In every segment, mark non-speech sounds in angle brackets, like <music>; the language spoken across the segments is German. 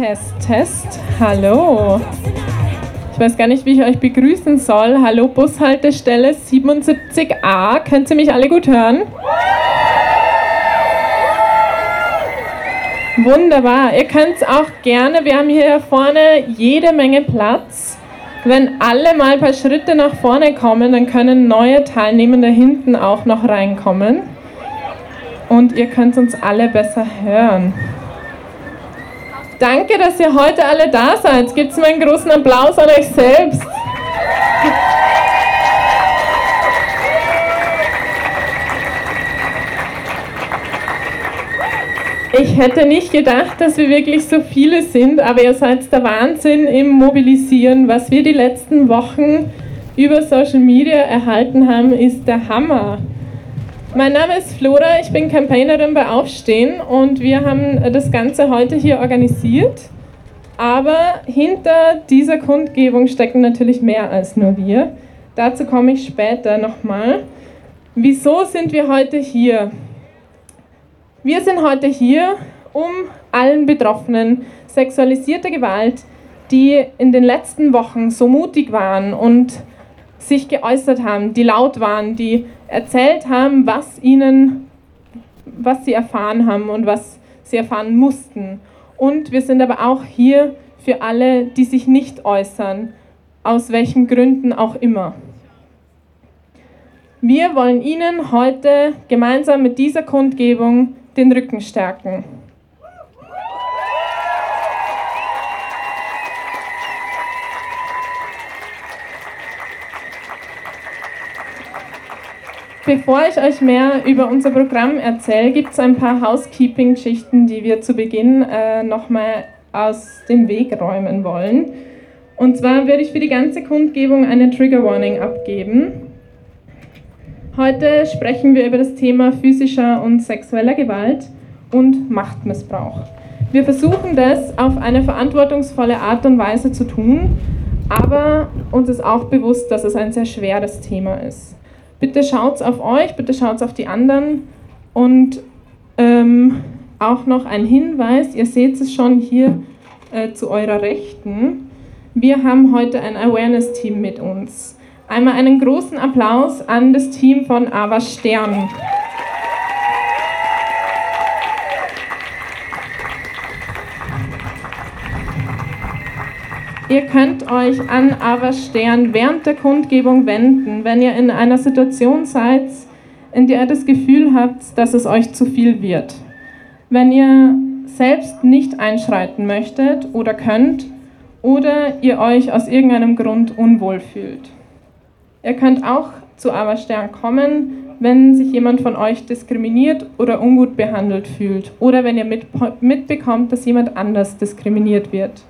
Test, Test. Hallo. Ich weiß gar nicht, wie ich euch begrüßen soll. Hallo, Bushaltestelle 77a. Könnt ihr mich alle gut hören? Wunderbar. Ihr könnt es auch gerne. Wir haben hier vorne jede Menge Platz. Wenn alle mal ein paar Schritte nach vorne kommen, dann können neue Teilnehmende hinten auch noch reinkommen. Und ihr könnt uns alle besser hören. Danke, dass ihr heute alle da seid. Gibt es mal einen großen Applaus an euch selbst. Ich hätte nicht gedacht, dass wir wirklich so viele sind, aber ihr seid der Wahnsinn im Mobilisieren. Was wir die letzten Wochen über Social Media erhalten haben, ist der Hammer. Mein Name ist Flora, ich bin Campaignerin bei Aufstehen und wir haben das Ganze heute hier organisiert. Aber hinter dieser Kundgebung stecken natürlich mehr als nur wir. Dazu komme ich später nochmal. Wieso sind wir heute hier? Wir sind heute hier, um allen Betroffenen sexualisierter Gewalt, die in den letzten Wochen so mutig waren und sich geäußert haben, die laut waren, die erzählt haben, was ihnen, was sie erfahren haben und was sie erfahren mussten. Und wir sind aber auch hier für alle, die sich nicht äußern, aus welchen Gründen auch immer. Wir wollen Ihnen heute gemeinsam mit dieser Kundgebung den Rücken stärken. Bevor ich euch mehr über unser Programm erzähle, gibt es ein paar Housekeeping-Geschichten, die wir zu Beginn äh, nochmal aus dem Weg räumen wollen. Und zwar würde ich für die ganze Kundgebung eine Trigger Warning abgeben. Heute sprechen wir über das Thema physischer und sexueller Gewalt und Machtmissbrauch. Wir versuchen das auf eine verantwortungsvolle Art und Weise zu tun, aber uns ist auch bewusst, dass es ein sehr schweres Thema ist. Bitte schaut auf euch, bitte schaut auf die anderen und ähm, auch noch ein Hinweis, ihr seht es schon hier äh, zu eurer Rechten. Wir haben heute ein Awareness-Team mit uns. Einmal einen großen Applaus an das Team von Ava Stern. Ihr könnt euch an Ava Stern während der Kundgebung wenden, wenn ihr in einer Situation seid, in der ihr das Gefühl habt, dass es euch zu viel wird. Wenn ihr selbst nicht einschreiten möchtet oder könnt oder ihr euch aus irgendeinem Grund unwohl fühlt. Ihr könnt auch zu Ava Stern kommen, wenn sich jemand von euch diskriminiert oder ungut behandelt fühlt oder wenn ihr mitbekommt, dass jemand anders diskriminiert wird.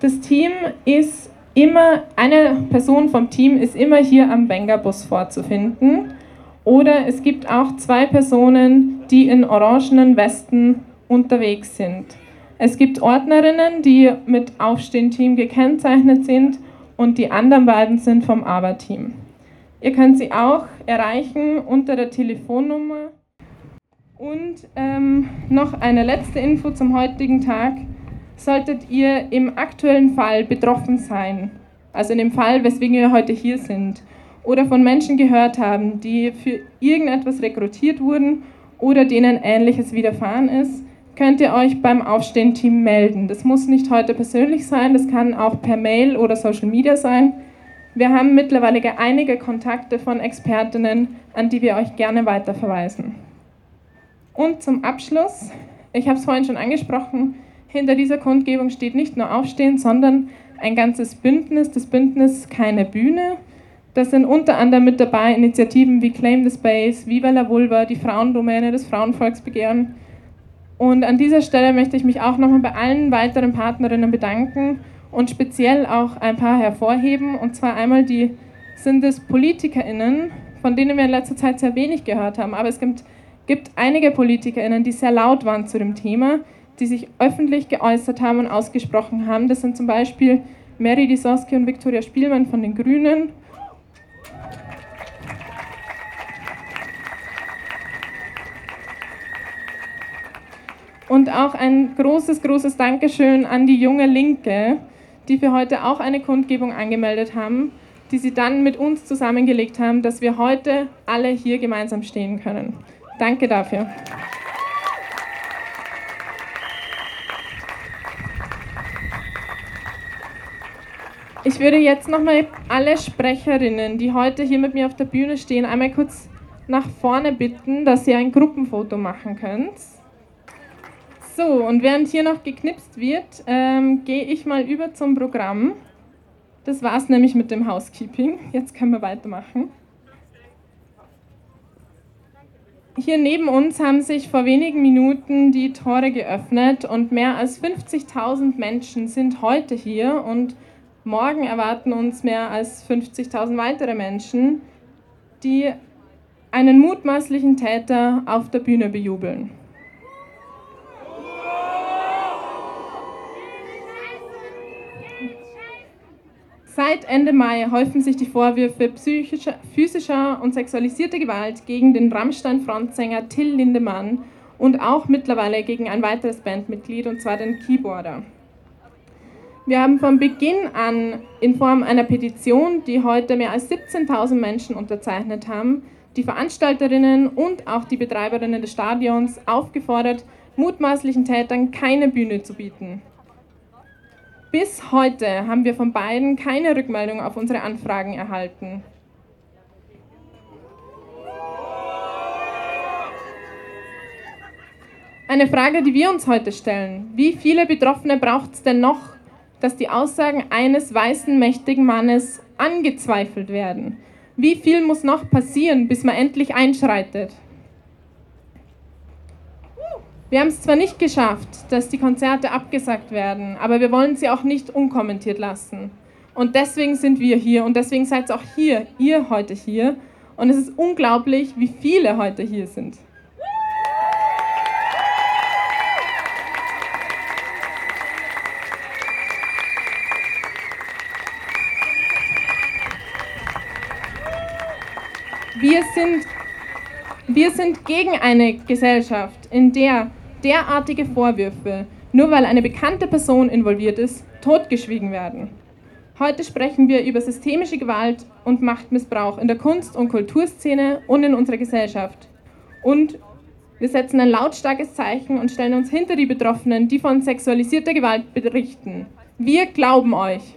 Das Team ist immer, eine Person vom Team ist immer hier am Bus vorzufinden. Oder es gibt auch zwei Personen, die in orangenen Westen unterwegs sind. Es gibt Ordnerinnen, die mit Aufstehen-Team gekennzeichnet sind und die anderen beiden sind vom Aber-Team. Ihr könnt sie auch erreichen unter der Telefonnummer. Und ähm, noch eine letzte Info zum heutigen Tag solltet ihr im aktuellen Fall betroffen sein, also in dem Fall, weswegen wir heute hier sind, oder von Menschen gehört haben, die für irgendetwas rekrutiert wurden oder denen Ähnliches widerfahren ist, könnt ihr euch beim Aufstehen-Team melden. Das muss nicht heute persönlich sein, das kann auch per Mail oder Social Media sein. Wir haben mittlerweile einige Kontakte von Expertinnen, an die wir euch gerne weiterverweisen. Und zum Abschluss, ich habe es vorhin schon angesprochen, hinter dieser Kundgebung steht nicht nur Aufstehen, sondern ein ganzes Bündnis, das Bündnis Keine Bühne. Das sind unter anderem mit dabei Initiativen wie Claim the Space, Viva la Vulva, die Frauendomäne, das Frauenvolksbegehren. Und an dieser Stelle möchte ich mich auch nochmal bei allen weiteren Partnerinnen bedanken und speziell auch ein paar hervorheben. Und zwar einmal die sind es PolitikerInnen, von denen wir in letzter Zeit sehr wenig gehört haben. Aber es gibt, gibt einige PolitikerInnen, die sehr laut waren zu dem Thema, die sich öffentlich geäußert haben und ausgesprochen haben. Das sind zum Beispiel Mary Disoski und Viktoria Spielmann von den Grünen. Und auch ein großes, großes Dankeschön an die junge Linke, die für heute auch eine Kundgebung angemeldet haben, die sie dann mit uns zusammengelegt haben, dass wir heute alle hier gemeinsam stehen können. Danke dafür. Ich würde jetzt nochmal alle Sprecherinnen, die heute hier mit mir auf der Bühne stehen, einmal kurz nach vorne bitten, dass ihr ein Gruppenfoto machen könnt. So, und während hier noch geknipst wird, ähm, gehe ich mal über zum Programm. Das war es nämlich mit dem Housekeeping. Jetzt können wir weitermachen. Hier neben uns haben sich vor wenigen Minuten die Tore geöffnet und mehr als 50.000 Menschen sind heute hier und Morgen erwarten uns mehr als 50.000 weitere Menschen, die einen mutmaßlichen Täter auf der Bühne bejubeln. Seit Ende Mai häufen sich die Vorwürfe psychischer, physischer und sexualisierter Gewalt gegen den Rammstein-Frontsänger Till Lindemann und auch mittlerweile gegen ein weiteres Bandmitglied, und zwar den Keyboarder. Wir haben von Beginn an in Form einer Petition, die heute mehr als 17.000 Menschen unterzeichnet haben, die Veranstalterinnen und auch die Betreiberinnen des Stadions aufgefordert, mutmaßlichen Tätern keine Bühne zu bieten. Bis heute haben wir von beiden keine Rückmeldung auf unsere Anfragen erhalten. Eine Frage, die wir uns heute stellen. Wie viele Betroffene braucht es denn noch, dass die Aussagen eines weißen, mächtigen Mannes angezweifelt werden. Wie viel muss noch passieren, bis man endlich einschreitet? Wir haben es zwar nicht geschafft, dass die Konzerte abgesagt werden, aber wir wollen sie auch nicht unkommentiert lassen. Und deswegen sind wir hier und deswegen seid auch hier, ihr heute hier. Und es ist unglaublich, wie viele heute hier sind. Wir sind, wir sind gegen eine Gesellschaft, in der derartige Vorwürfe, nur weil eine bekannte Person involviert ist, totgeschwiegen werden. Heute sprechen wir über systemische Gewalt und Machtmissbrauch in der Kunst- und Kulturszene und in unserer Gesellschaft. Und wir setzen ein lautstarkes Zeichen und stellen uns hinter die Betroffenen, die von sexualisierter Gewalt berichten. Wir glauben euch.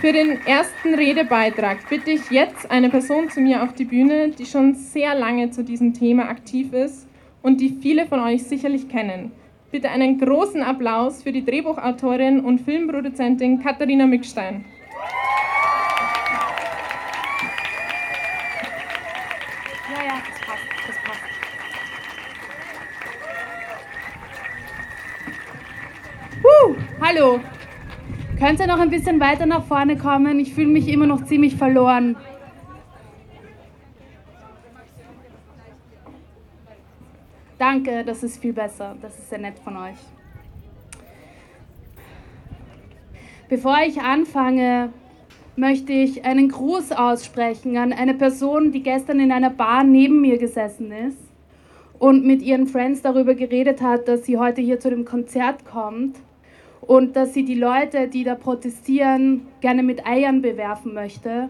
Für den ersten Redebeitrag bitte ich jetzt eine Person zu mir auf die Bühne, die schon sehr lange zu diesem Thema aktiv ist und die viele von euch sicherlich kennen. Bitte einen großen Applaus für die Drehbuchautorin und Filmproduzentin Katharina Mückstein. Ja, ja, das passt, das passt. Uh, hallo, Könnt ihr noch ein bisschen weiter nach vorne kommen? Ich fühle mich immer noch ziemlich verloren. Danke, das ist viel besser. Das ist sehr nett von euch. Bevor ich anfange, möchte ich einen Gruß aussprechen an eine Person, die gestern in einer Bar neben mir gesessen ist und mit ihren Friends darüber geredet hat, dass sie heute hier zu dem Konzert kommt und dass sie die Leute, die da protestieren, gerne mit Eiern bewerfen möchte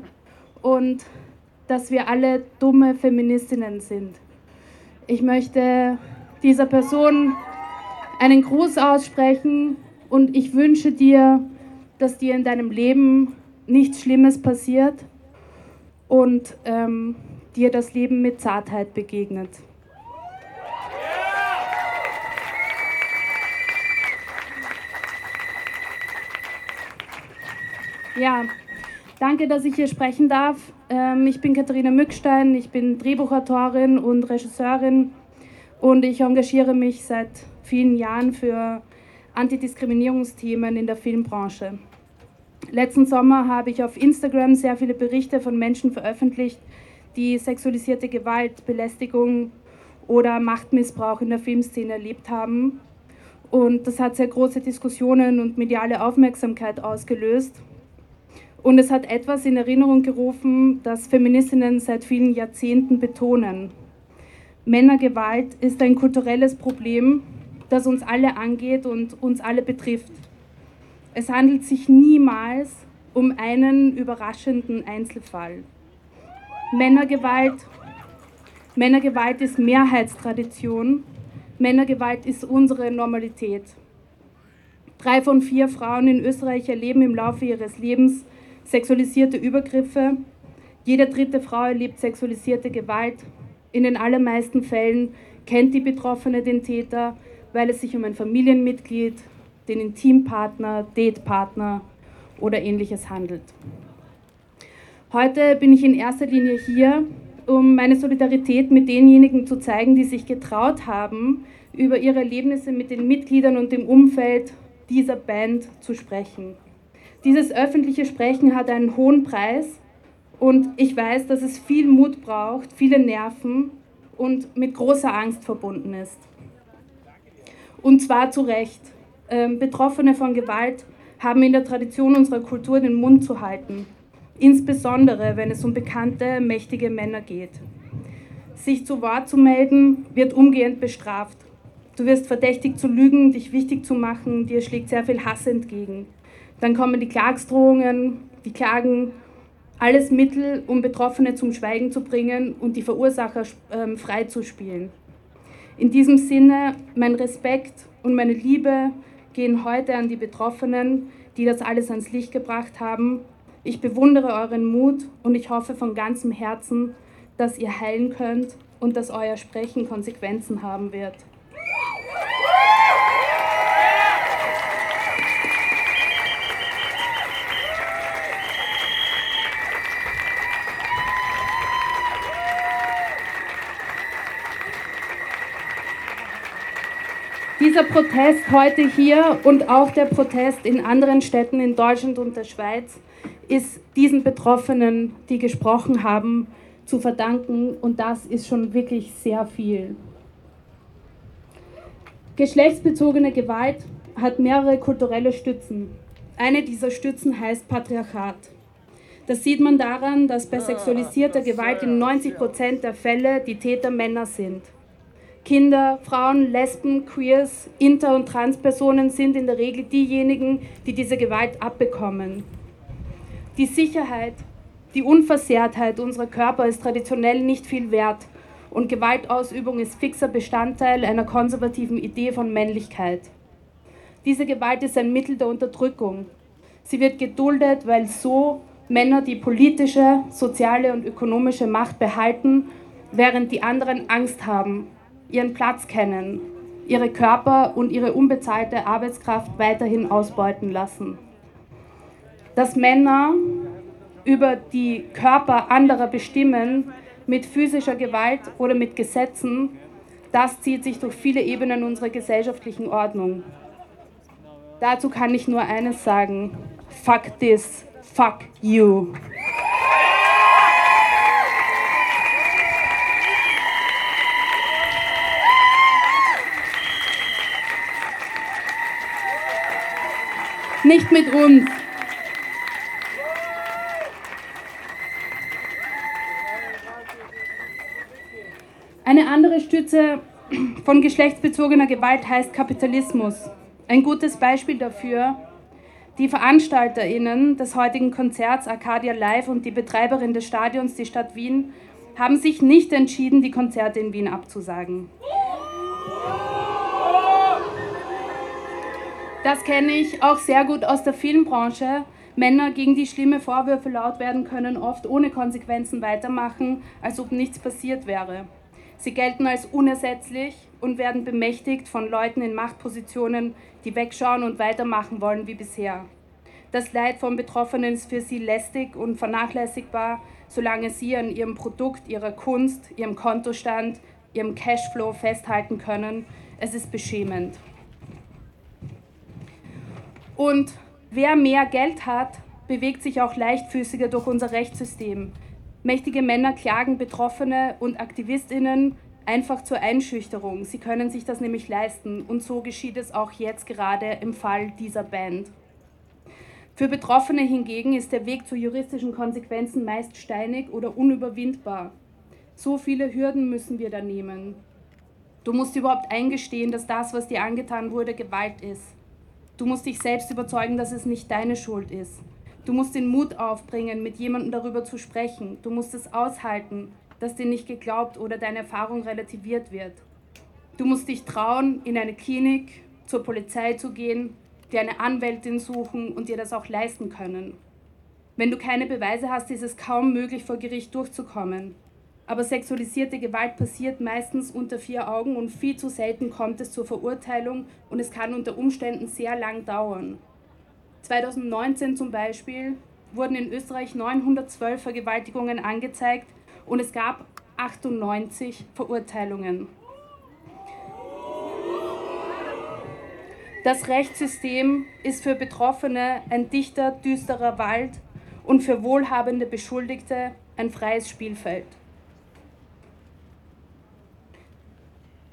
und dass wir alle dumme Feministinnen sind. Ich möchte dieser Person einen Gruß aussprechen und ich wünsche dir, dass dir in deinem Leben nichts Schlimmes passiert und ähm, dir das Leben mit Zartheit begegnet. Ja, danke, dass ich hier sprechen darf. Ähm, ich bin Katharina Mückstein, ich bin Drehbuchautorin und Regisseurin und ich engagiere mich seit vielen Jahren für Antidiskriminierungsthemen in der Filmbranche. Letzten Sommer habe ich auf Instagram sehr viele Berichte von Menschen veröffentlicht, die sexualisierte Gewalt, Belästigung oder Machtmissbrauch in der Filmszene erlebt haben. Und das hat sehr große Diskussionen und mediale Aufmerksamkeit ausgelöst. Und es hat etwas in Erinnerung gerufen, das Feministinnen seit vielen Jahrzehnten betonen. Männergewalt ist ein kulturelles Problem, das uns alle angeht und uns alle betrifft. Es handelt sich niemals um einen überraschenden Einzelfall. Männergewalt, Männergewalt ist Mehrheitstradition, Männergewalt ist unsere Normalität. Drei von vier Frauen in Österreich erleben im Laufe ihres Lebens sexualisierte Übergriffe. Jede dritte Frau erlebt sexualisierte Gewalt. In den allermeisten Fällen kennt die Betroffene den Täter, weil es sich um ein Familienmitglied, den Intimpartner, Datepartner oder ähnliches handelt. Heute bin ich in erster Linie hier, um meine Solidarität mit denjenigen zu zeigen, die sich getraut haben, über ihre Erlebnisse mit den Mitgliedern und dem Umfeld dieser Band zu sprechen. Dieses öffentliche Sprechen hat einen hohen Preis und ich weiß, dass es viel Mut braucht, viele Nerven und mit großer Angst verbunden ist. Und zwar zu Recht. Ähm, Betroffene von Gewalt haben in der Tradition unserer Kultur den Mund zu halten, insbesondere wenn es um bekannte, mächtige Männer geht. Sich zu Wort zu melden, wird umgehend bestraft. Du wirst verdächtigt zu lügen, dich wichtig zu machen, dir schlägt sehr viel Hass entgegen. Dann kommen die Klagsdrohungen, die Klagen, alles Mittel, um Betroffene zum Schweigen zu bringen und die Verursacher ähm, freizuspielen. In diesem Sinne, mein Respekt und meine Liebe gehen heute an die Betroffenen, die das alles ans Licht gebracht haben. Ich bewundere euren Mut und ich hoffe von ganzem Herzen, dass ihr heilen könnt und dass euer Sprechen Konsequenzen haben wird. Dieser Protest heute hier und auch der Protest in anderen Städten in Deutschland und der Schweiz ist diesen Betroffenen, die gesprochen haben, zu verdanken und das ist schon wirklich sehr viel. Geschlechtsbezogene Gewalt hat mehrere kulturelle Stützen. Eine dieser Stützen heißt Patriarchat. Das sieht man daran, dass bei sexualisierter Gewalt in 90 Prozent der Fälle die Täter Männer sind. Kinder, Frauen, Lesben, Queers, Inter- und Transpersonen sind in der Regel diejenigen, die diese Gewalt abbekommen. Die Sicherheit, die Unversehrtheit unserer Körper ist traditionell nicht viel wert und Gewaltausübung ist fixer Bestandteil einer konservativen Idee von Männlichkeit. Diese Gewalt ist ein Mittel der Unterdrückung. Sie wird geduldet, weil so Männer die politische, soziale und ökonomische Macht behalten, während die anderen Angst haben ihren Platz kennen, ihre Körper und ihre unbezahlte Arbeitskraft weiterhin ausbeuten lassen. Dass Männer über die Körper anderer bestimmen, mit physischer Gewalt oder mit Gesetzen, das zieht sich durch viele Ebenen unserer gesellschaftlichen Ordnung. Dazu kann ich nur eines sagen. Fuck this, fuck you. Nicht mit uns. Eine andere Stütze von geschlechtsbezogener Gewalt heißt Kapitalismus. Ein gutes Beispiel dafür, die VeranstalterInnen des heutigen Konzerts Arcadia Live und die Betreiberin des Stadions, die Stadt Wien, haben sich nicht entschieden, die Konzerte in Wien abzusagen. Das kenne ich auch sehr gut aus der Filmbranche. Männer, gegen die schlimme Vorwürfe laut werden können, oft ohne Konsequenzen weitermachen, als ob nichts passiert wäre. Sie gelten als unersetzlich und werden bemächtigt von Leuten in Machtpositionen, die wegschauen und weitermachen wollen wie bisher. Das Leid von Betroffenen ist für sie lästig und vernachlässigbar, solange sie an ihrem Produkt, ihrer Kunst, ihrem Kontostand, ihrem Cashflow festhalten können. Es ist beschämend. Und wer mehr Geld hat, bewegt sich auch leichtfüßiger durch unser Rechtssystem. Mächtige Männer klagen Betroffene und Aktivistinnen einfach zur Einschüchterung. Sie können sich das nämlich leisten. Und so geschieht es auch jetzt gerade im Fall dieser Band. Für Betroffene hingegen ist der Weg zu juristischen Konsequenzen meist steinig oder unüberwindbar. So viele Hürden müssen wir da nehmen. Du musst überhaupt eingestehen, dass das, was dir angetan wurde, Gewalt ist. Du musst dich selbst überzeugen, dass es nicht deine Schuld ist. Du musst den Mut aufbringen, mit jemandem darüber zu sprechen. Du musst es aushalten, dass dir nicht geglaubt oder deine Erfahrung relativiert wird. Du musst dich trauen, in eine Klinik, zur Polizei zu gehen, dir eine Anwältin suchen und dir das auch leisten können. Wenn du keine Beweise hast, ist es kaum möglich, vor Gericht durchzukommen. Aber sexualisierte Gewalt passiert meistens unter vier Augen und viel zu selten kommt es zur Verurteilung und es kann unter Umständen sehr lang dauern. 2019 zum Beispiel wurden in Österreich 912 Vergewaltigungen angezeigt und es gab 98 Verurteilungen. Das Rechtssystem ist für Betroffene ein dichter, düsterer Wald und für wohlhabende Beschuldigte ein freies Spielfeld.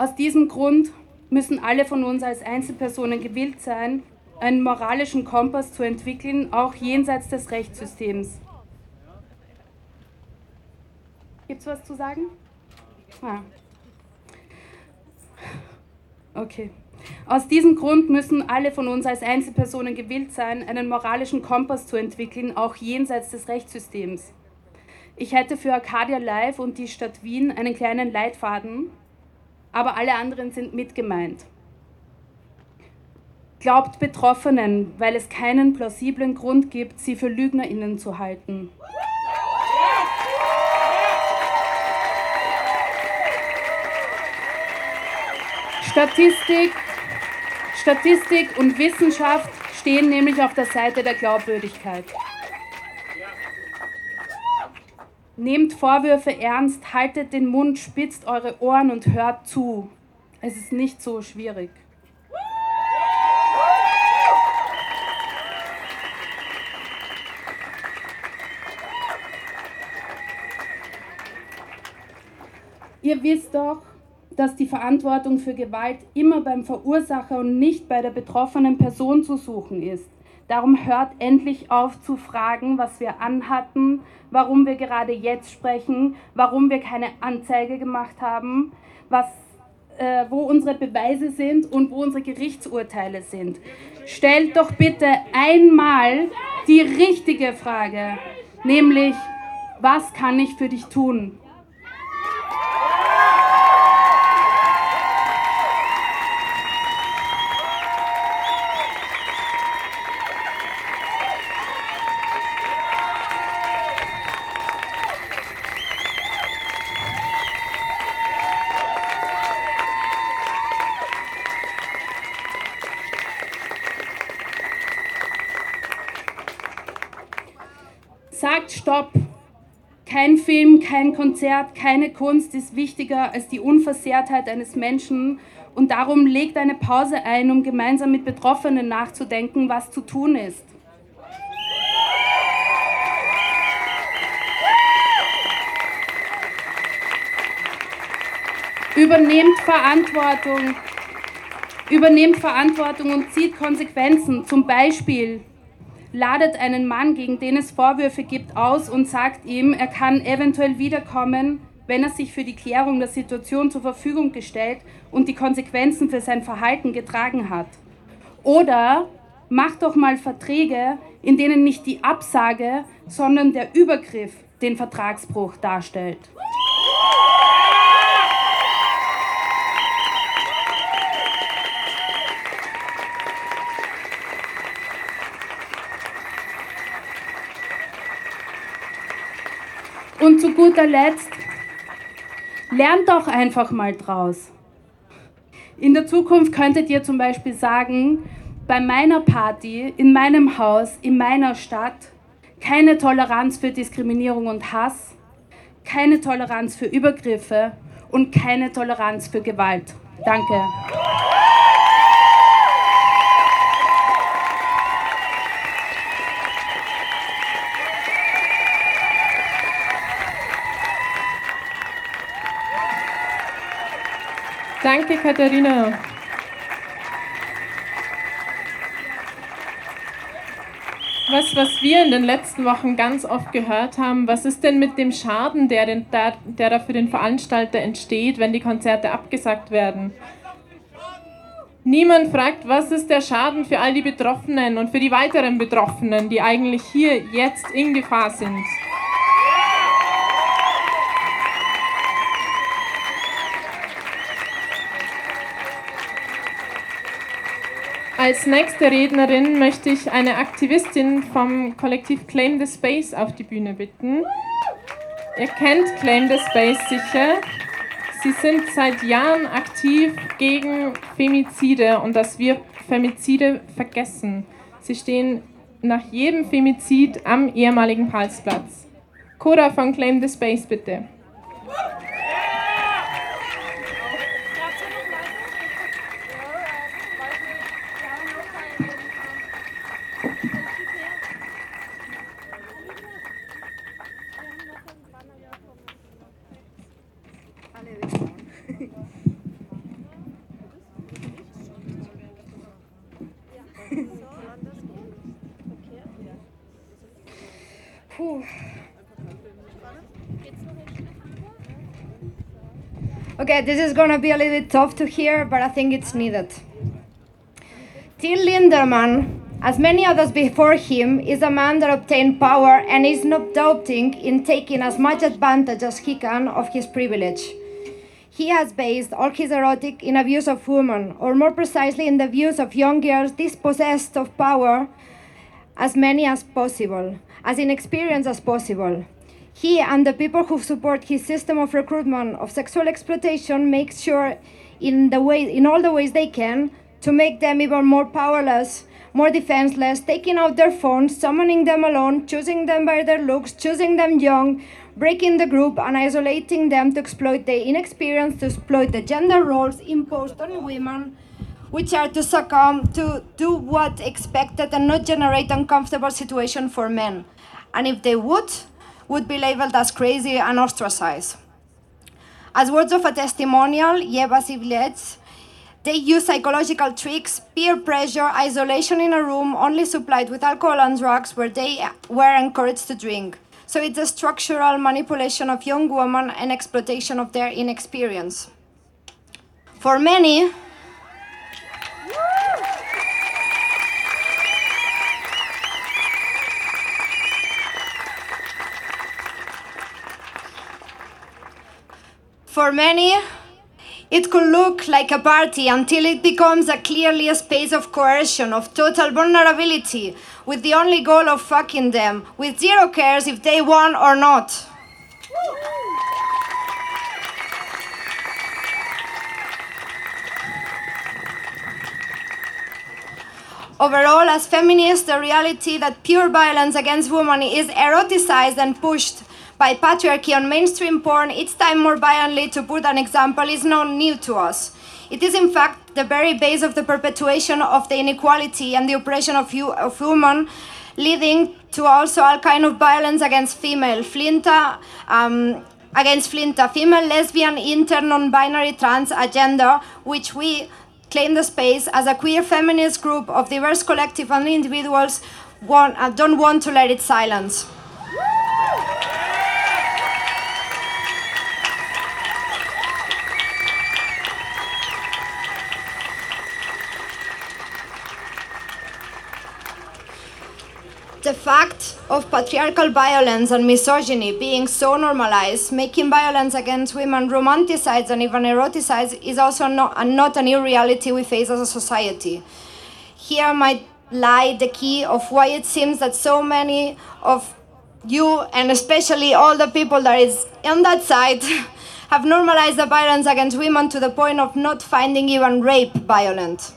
Aus diesem Grund müssen alle von uns als Einzelpersonen gewillt sein, einen moralischen Kompass zu entwickeln, auch jenseits des Rechtssystems. Gibt es was zu sagen? Ah. Okay. Aus diesem Grund müssen alle von uns als Einzelpersonen gewillt sein, einen moralischen Kompass zu entwickeln, auch jenseits des Rechtssystems. Ich hätte für Arcadia Live und die Stadt Wien einen kleinen Leitfaden, aber alle anderen sind mitgemeint. Glaubt Betroffenen, weil es keinen plausiblen Grund gibt, sie für Lügnerinnen zu halten. Statistik, Statistik und Wissenschaft stehen nämlich auf der Seite der Glaubwürdigkeit. Nehmt Vorwürfe ernst, haltet den Mund, spitzt eure Ohren und hört zu. Es ist nicht so schwierig. Ihr wisst doch, dass die Verantwortung für Gewalt immer beim Verursacher und nicht bei der betroffenen Person zu suchen ist. Darum hört endlich auf zu fragen, was wir anhatten, warum wir gerade jetzt sprechen, warum wir keine Anzeige gemacht haben, was, äh, wo unsere Beweise sind und wo unsere Gerichtsurteile sind. Stellt doch bitte einmal die richtige Frage, nämlich, was kann ich für dich tun? Sagt Stopp! Kein Film, Konzert, keine Kunst ist wichtiger als die Unversehrtheit eines Menschen und darum legt eine Pause ein, um gemeinsam mit Betroffenen nachzudenken, was zu tun ist. Übernehmt Verantwortung, übernehmt Verantwortung und zieht Konsequenzen. Zum Beispiel ladet einen Mann, gegen den es Vorwürfe gibt, aus und sagt ihm, er kann eventuell wiederkommen, wenn er sich für die Klärung der Situation zur Verfügung gestellt und die Konsequenzen für sein Verhalten getragen hat. Oder macht doch mal Verträge, in denen nicht die Absage, sondern der Übergriff den Vertragsbruch darstellt. Zu guter Letzt, lernt doch einfach mal draus. In der Zukunft könntet ihr zum Beispiel sagen, bei meiner Party, in meinem Haus, in meiner Stadt, keine Toleranz für Diskriminierung und Hass, keine Toleranz für Übergriffe und keine Toleranz für Gewalt. Danke. Danke, Was, was wir in den letzten Wochen ganz oft gehört haben, was ist denn mit dem Schaden, der, den, der, der da für den Veranstalter entsteht, wenn die Konzerte abgesagt werden? Niemand fragt, was ist der Schaden für all die Betroffenen und für die weiteren Betroffenen, die eigentlich hier jetzt in Gefahr sind. Als nächste Rednerin möchte ich eine Aktivistin vom Kollektiv Claim the Space auf die Bühne bitten. Ihr kennt Claim the Space sicher. Sie sind seit Jahren aktiv gegen Femizide und dass wir Femizide vergessen. Sie stehen nach jedem Femizid am ehemaligen Palsplatz. Cora von Claim the Space, bitte. <laughs> Okay, this is gonna be a little bit tough to hear, but I think it's needed. Till Lindemann, as many others before him, is a man that obtained power and is not doubting in taking as much advantage as he can of his privilege. He has based all his erotic in abuse of women, or more precisely in the views of young girls dispossessed of power, as many as possible, as inexperienced as possible. He and the people who support his system of recruitment of sexual exploitation make sure in the way in all the ways they can to make them even more powerless, more defenseless, taking out their phones, summoning them alone, choosing them by their looks, choosing them young, breaking the group and isolating them to exploit their inexperience, to exploit the gender roles imposed on women, which are to succumb to do what expected and not generate uncomfortable situation for men. And if they would, would be labeled as crazy and ostracized. As words of a testimonial, Yeva Sivlets, they use psychological tricks, peer pressure, isolation in a room only supplied with alcohol and drugs where they were encouraged to drink. So it's a structural manipulation of young women and exploitation of their inexperience. For many, For many, it could look like a party until it becomes a clearly a space of coercion, of total vulnerability, with the only goal of fucking them, with zero cares if they won or not. Overall, as feminists, the reality that pure violence against women is eroticized and pushed by patriarchy on mainstream porn, each time more violently, to put an example, is not new to us. It is, in fact, the very base of the perpetuation of the inequality and the oppression of, you, of women, leading to also all kind of violence against female. Flinta, um, against Flinta, female, lesbian, inter, non-binary, trans agenda, which we claim the space as a queer feminist group of diverse collective and individuals want, uh, don't want to let it silence. The fact of patriarchal violence and misogyny being so normalized, making violence against women romanticized and even eroticized, is also not, not a new reality we face as a society. Here might lie the key of why it seems that so many of you, and especially all the people that is on that side, <laughs> have normalized the violence against women to the point of not finding even rape violent.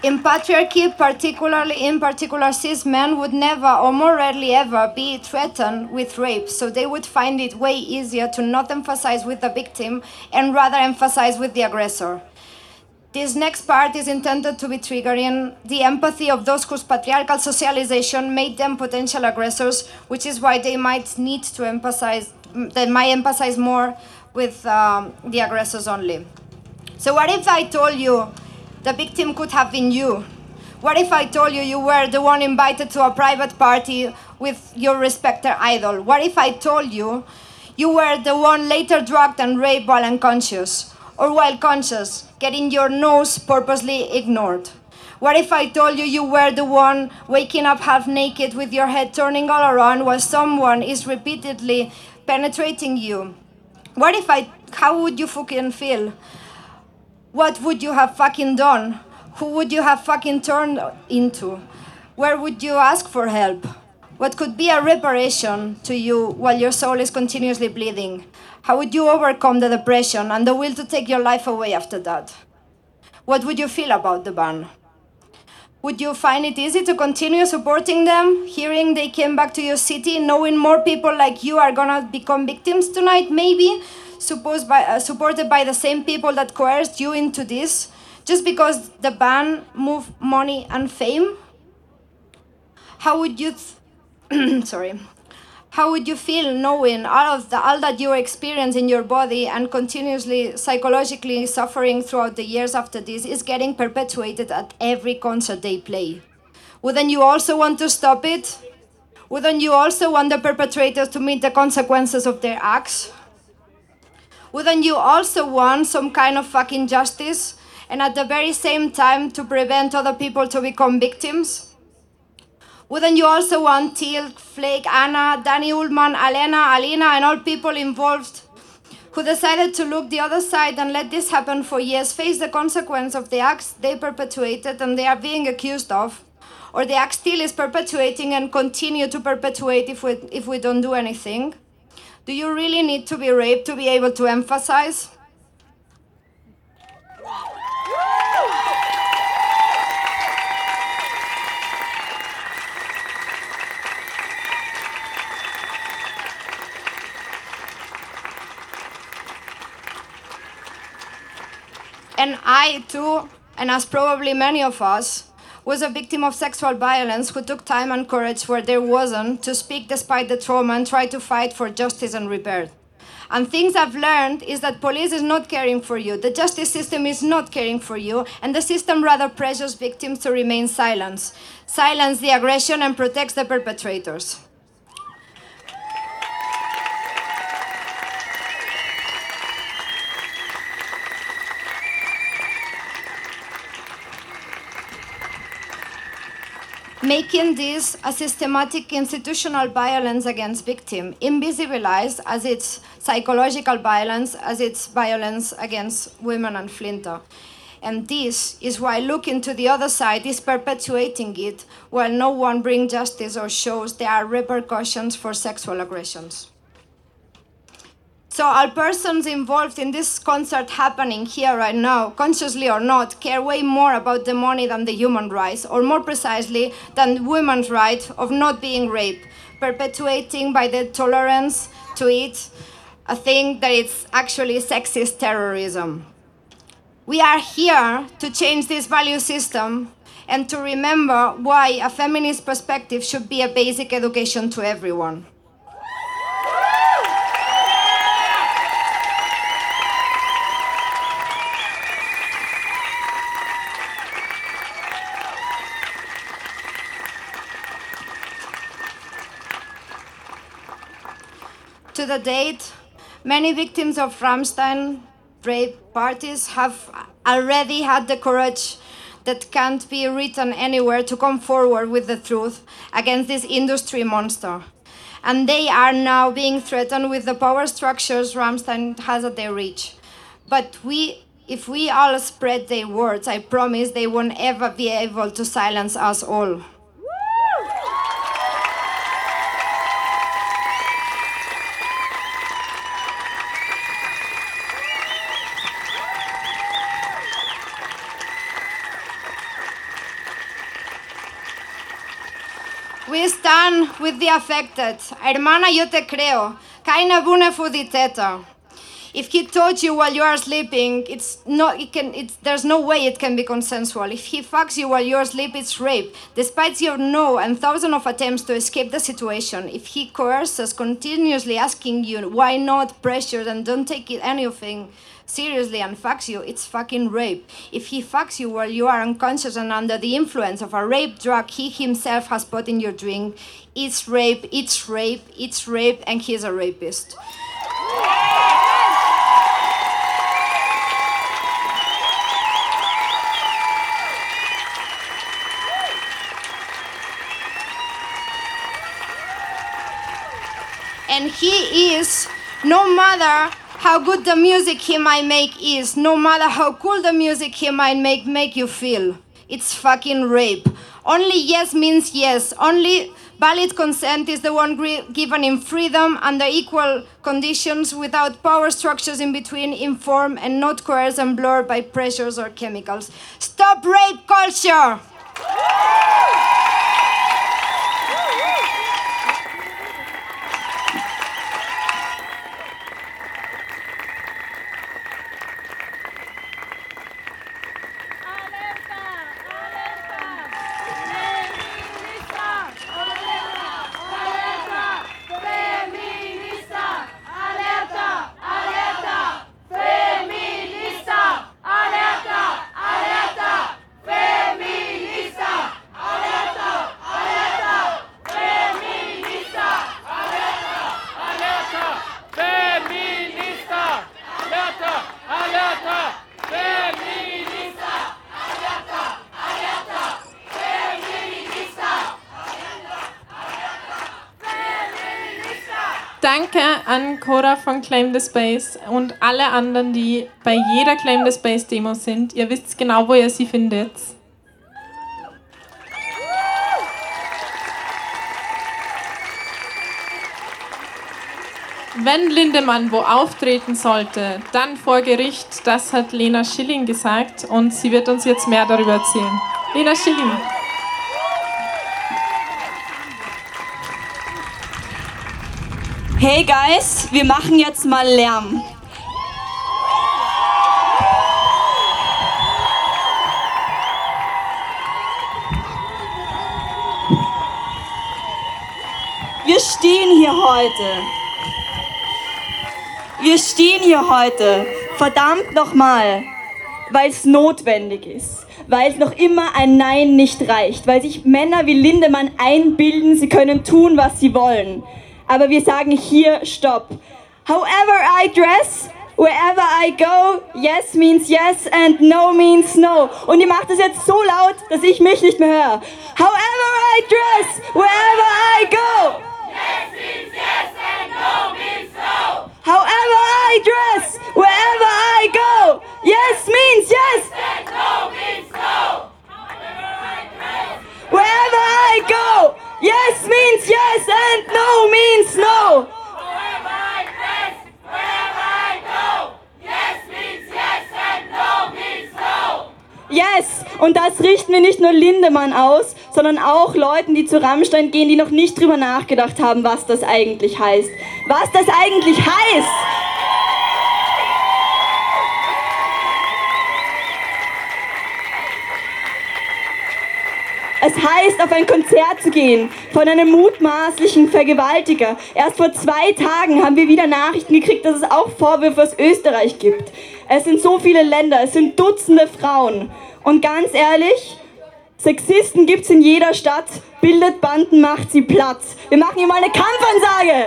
In patriarchy, particularly in particular, cis men would never or more rarely ever be threatened with rape, so they would find it way easier to not emphasize with the victim and rather emphasize with the aggressor. This next part is intended to be triggering the empathy of those whose patriarchal socialization made them potential aggressors, which is why they might need to emphasize, they might emphasize more with um, the aggressors only. So, what if I told you the victim could have been you? What if I told you you were the one invited to a private party with your respected idol? What if I told you you were the one later drugged and raped while unconscious? Or while conscious, getting your nose purposely ignored? What if I told you you were the one waking up half naked with your head turning all around while someone is repeatedly penetrating you? What if I. How would you fucking feel? What would you have fucking done? Who would you have fucking turned into? Where would you ask for help? What could be a reparation to you while your soul is continuously bleeding? How would you overcome the depression and the will to take your life away after that? What would you feel about the ban? Would you find it easy to continue supporting them, hearing they came back to your city, knowing more people like you are gonna become victims tonight, maybe, supposed by, uh, supported by the same people that coerced you into this? just because the band moved money and fame? How would you, <clears throat> sorry, how would you feel knowing all of the all that you experience in your body and continuously psychologically suffering throughout the years after this is getting perpetuated at every concert they play? Wouldn't you also want to stop it? Wouldn't you also want the perpetrators to meet the consequences of their acts? Wouldn't you also want some kind of fucking justice and at the very same time to prevent other people to become victims? Wouldn't you also want Teal, Flake, Anna, Danny Ullman, Alena, Alina, and all people involved who decided to look the other side and let this happen for years face the consequence of the acts they perpetuated and they are being accused of? Or the act still is perpetuating and continue to perpetuate if we, if we don't do anything? Do you really need to be raped to be able to emphasize? And I too, and as probably many of us, was a victim of sexual violence who took time and courage where there wasn't to speak despite the trauma and try to fight for justice and repair. And things I've learned is that police is not caring for you, the justice system is not caring for you, and the system rather pressures victims to remain silent. Silence the aggression and protects the perpetrators. Making this a systematic institutional violence against victim, invisibilized as its psychological violence, as its violence against women and Flinta. And this is why looking to the other side is perpetuating it, while no one brings justice or shows there are repercussions for sexual aggressions. So all persons involved in this concert happening here right now, consciously or not, care way more about the money than the human rights, or more precisely, than women's right of not being raped, perpetuating by the tolerance to it a thing that it's actually sexist terrorism. We are here to change this value system and to remember why a feminist perspective should be a basic education to everyone. To the date, many victims of Ramstein rape parties have already had the courage that can't be written anywhere to come forward with the truth against this industry monster. And they are now being threatened with the power structures Ramstein has at their reach. But we, if we all spread their words, I promise they won't ever be able to silence us all. We stand with the affected. Hermana, yo te creo. Keine Bühne für. If he touch you while you are sleeping, it's not. It can. It's there's no way it can be consensual. If he fucks you while you are asleep, it's rape, despite your no and thousands of attempts to escape the situation. If he coerces, continuously asking you why not, pressures, and don't take it anything seriously and fucks you, it's fucking rape. If he fucks you while you are unconscious and under the influence of a rape drug he himself has put in your drink, it's rape, it's rape, it's rape, and he's a rapist. And he is, no matter how good the music he might make is, no matter how cool the music he might make make you feel. It's fucking rape. Only yes means yes. Only valid consent is the one given in freedom under equal conditions without power structures in between, informed and not coerced and blurred by pressures or chemicals. Stop rape culture! Danke an Cora von Claim the Space und alle anderen, die bei jeder Claim the Space Demo sind. Ihr wisst genau, wo ihr sie findet. Wenn Lindemann wo auftreten sollte, dann vor Gericht. Das hat Lena Schilling gesagt und sie wird uns jetzt mehr darüber erzählen. Lena Schilling. Hey Guys, wir machen jetzt mal Lärm. Wir stehen hier heute. Wir stehen hier heute, verdammt nochmal, weil es notwendig ist. Weil es noch immer ein Nein nicht reicht, weil sich Männer wie Lindemann einbilden, sie können tun, was sie wollen aber wir sagen hier Stopp. However I dress, wherever I go, yes means yes and no means no. Und ihr macht es jetzt so laut, dass ich mich nicht mehr höre. However I dress, wherever I go. Yes means yes and no means no. However I dress, wherever I go, yes means yes and no means no. However I dress, wherever I go. Yes means yes and no means no. Yes, und das richten wir nicht nur Lindemann aus, sondern auch Leuten, die zu Rammstein gehen, die noch nicht drüber nachgedacht haben, was das eigentlich heißt. Was das eigentlich heißt. Es heißt, auf ein Konzert zu gehen von einem mutmaßlichen Vergewaltiger. Erst vor zwei Tagen haben wir wieder Nachrichten gekriegt, dass es auch Vorwürfe aus Österreich gibt. Es sind so viele Länder, es sind Dutzende Frauen. Und ganz ehrlich, Sexisten gibt es in jeder Stadt. Bildet Banden, macht sie Platz. Wir machen hier mal eine Kampfansage.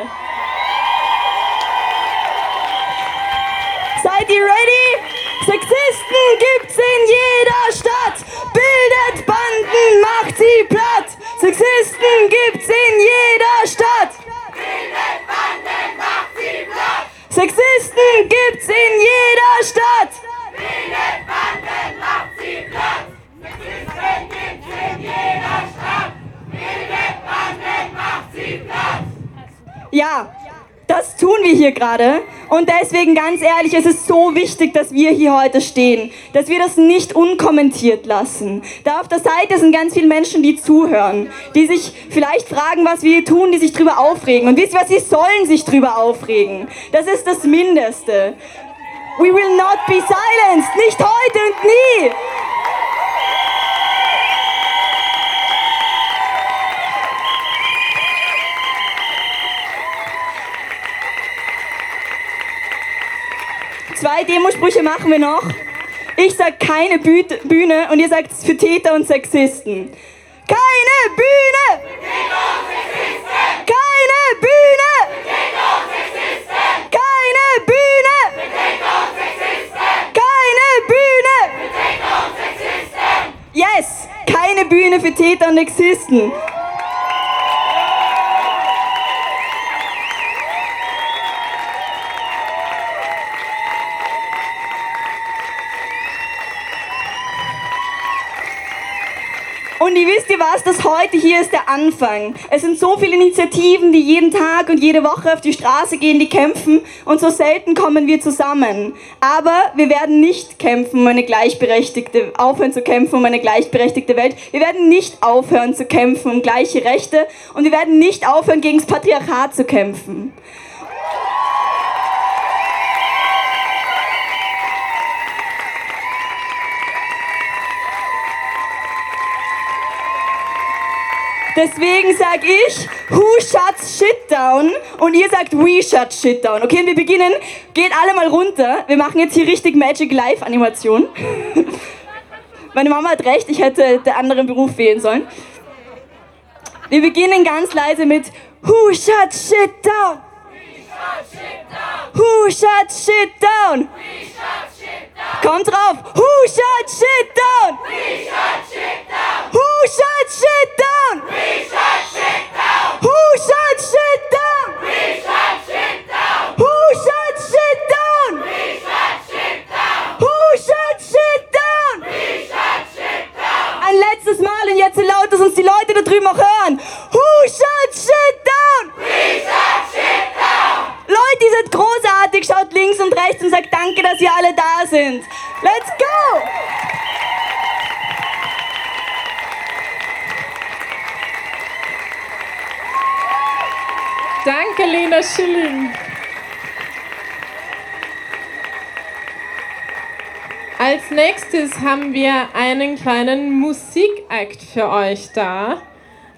Seid ihr ready? Sexisten gibt's in jeder Stadt. Bildet Banden, macht sie platt. Sexisten gibt's in jeder Stadt. Bildet Banden, macht sie platt. Sexisten gibt's in jeder Stadt. Bildet Banden, macht sie platt. Sexisten gibt's in jeder Stadt. Bildet Banden, macht sie platt. Ja, das tun wir hier gerade Und deswegen ganz ehrlich, es ist so wichtig, dass wir hier heute stehen, dass wir das nicht unkommentiert lassen. Da auf der Seite sind ganz viele Menschen, die zuhören, die sich vielleicht fragen, was wir hier tun, die sich drüber aufregen. Und wisst ihr was, sie sollen sich drüber aufregen. Das ist das Mindeste. We will not be silenced, nicht heute und nie. Zwei Demosprüche machen wir noch. Ich sag keine Bühne und ihr sagt für Täter und Sexisten. Keine Bühne! Keine Bühne! Keine Bühne! Keine Bühne! Yes! Keine Bühne für Täter und Sexisten. Wisst ihr was, das heute hier ist der Anfang. Es sind so viele Initiativen, die jeden Tag und jede Woche auf die Straße gehen, die kämpfen und so selten kommen wir zusammen. Aber wir werden nicht kämpfen um eine gleichberechtigte, aufhören zu kämpfen um eine gleichberechtigte Welt. Wir werden nicht aufhören zu kämpfen um gleiche Rechte und wir werden nicht aufhören gegen das Patriarchat zu kämpfen. Deswegen sage ich, who shuts shit down? Und ihr sagt, we shut shit down. Okay, und wir beginnen. Geht alle mal runter. Wir machen jetzt hier richtig Magic Live Animation. <laughs> Meine Mama hat recht, ich hätte den anderen Beruf wählen sollen. Wir beginnen ganz leise mit Who shut shit down? Who shut shit down? Kommt drauf. Who shut shit down? Who shut shit down? Who shut shit down? Who shut shit down? Who shut shit down? Ein letztes Mal und jetzt so laut, dass uns die Leute da drüben auch hören. Who shut shit down? Leute, ihr seid großartig. Schaut links und rechts und sagt danke, dass ihr alle da sind. Let's go! Danke, Lena Schilling. Als nächstes haben wir einen kleinen Musikakt für euch da.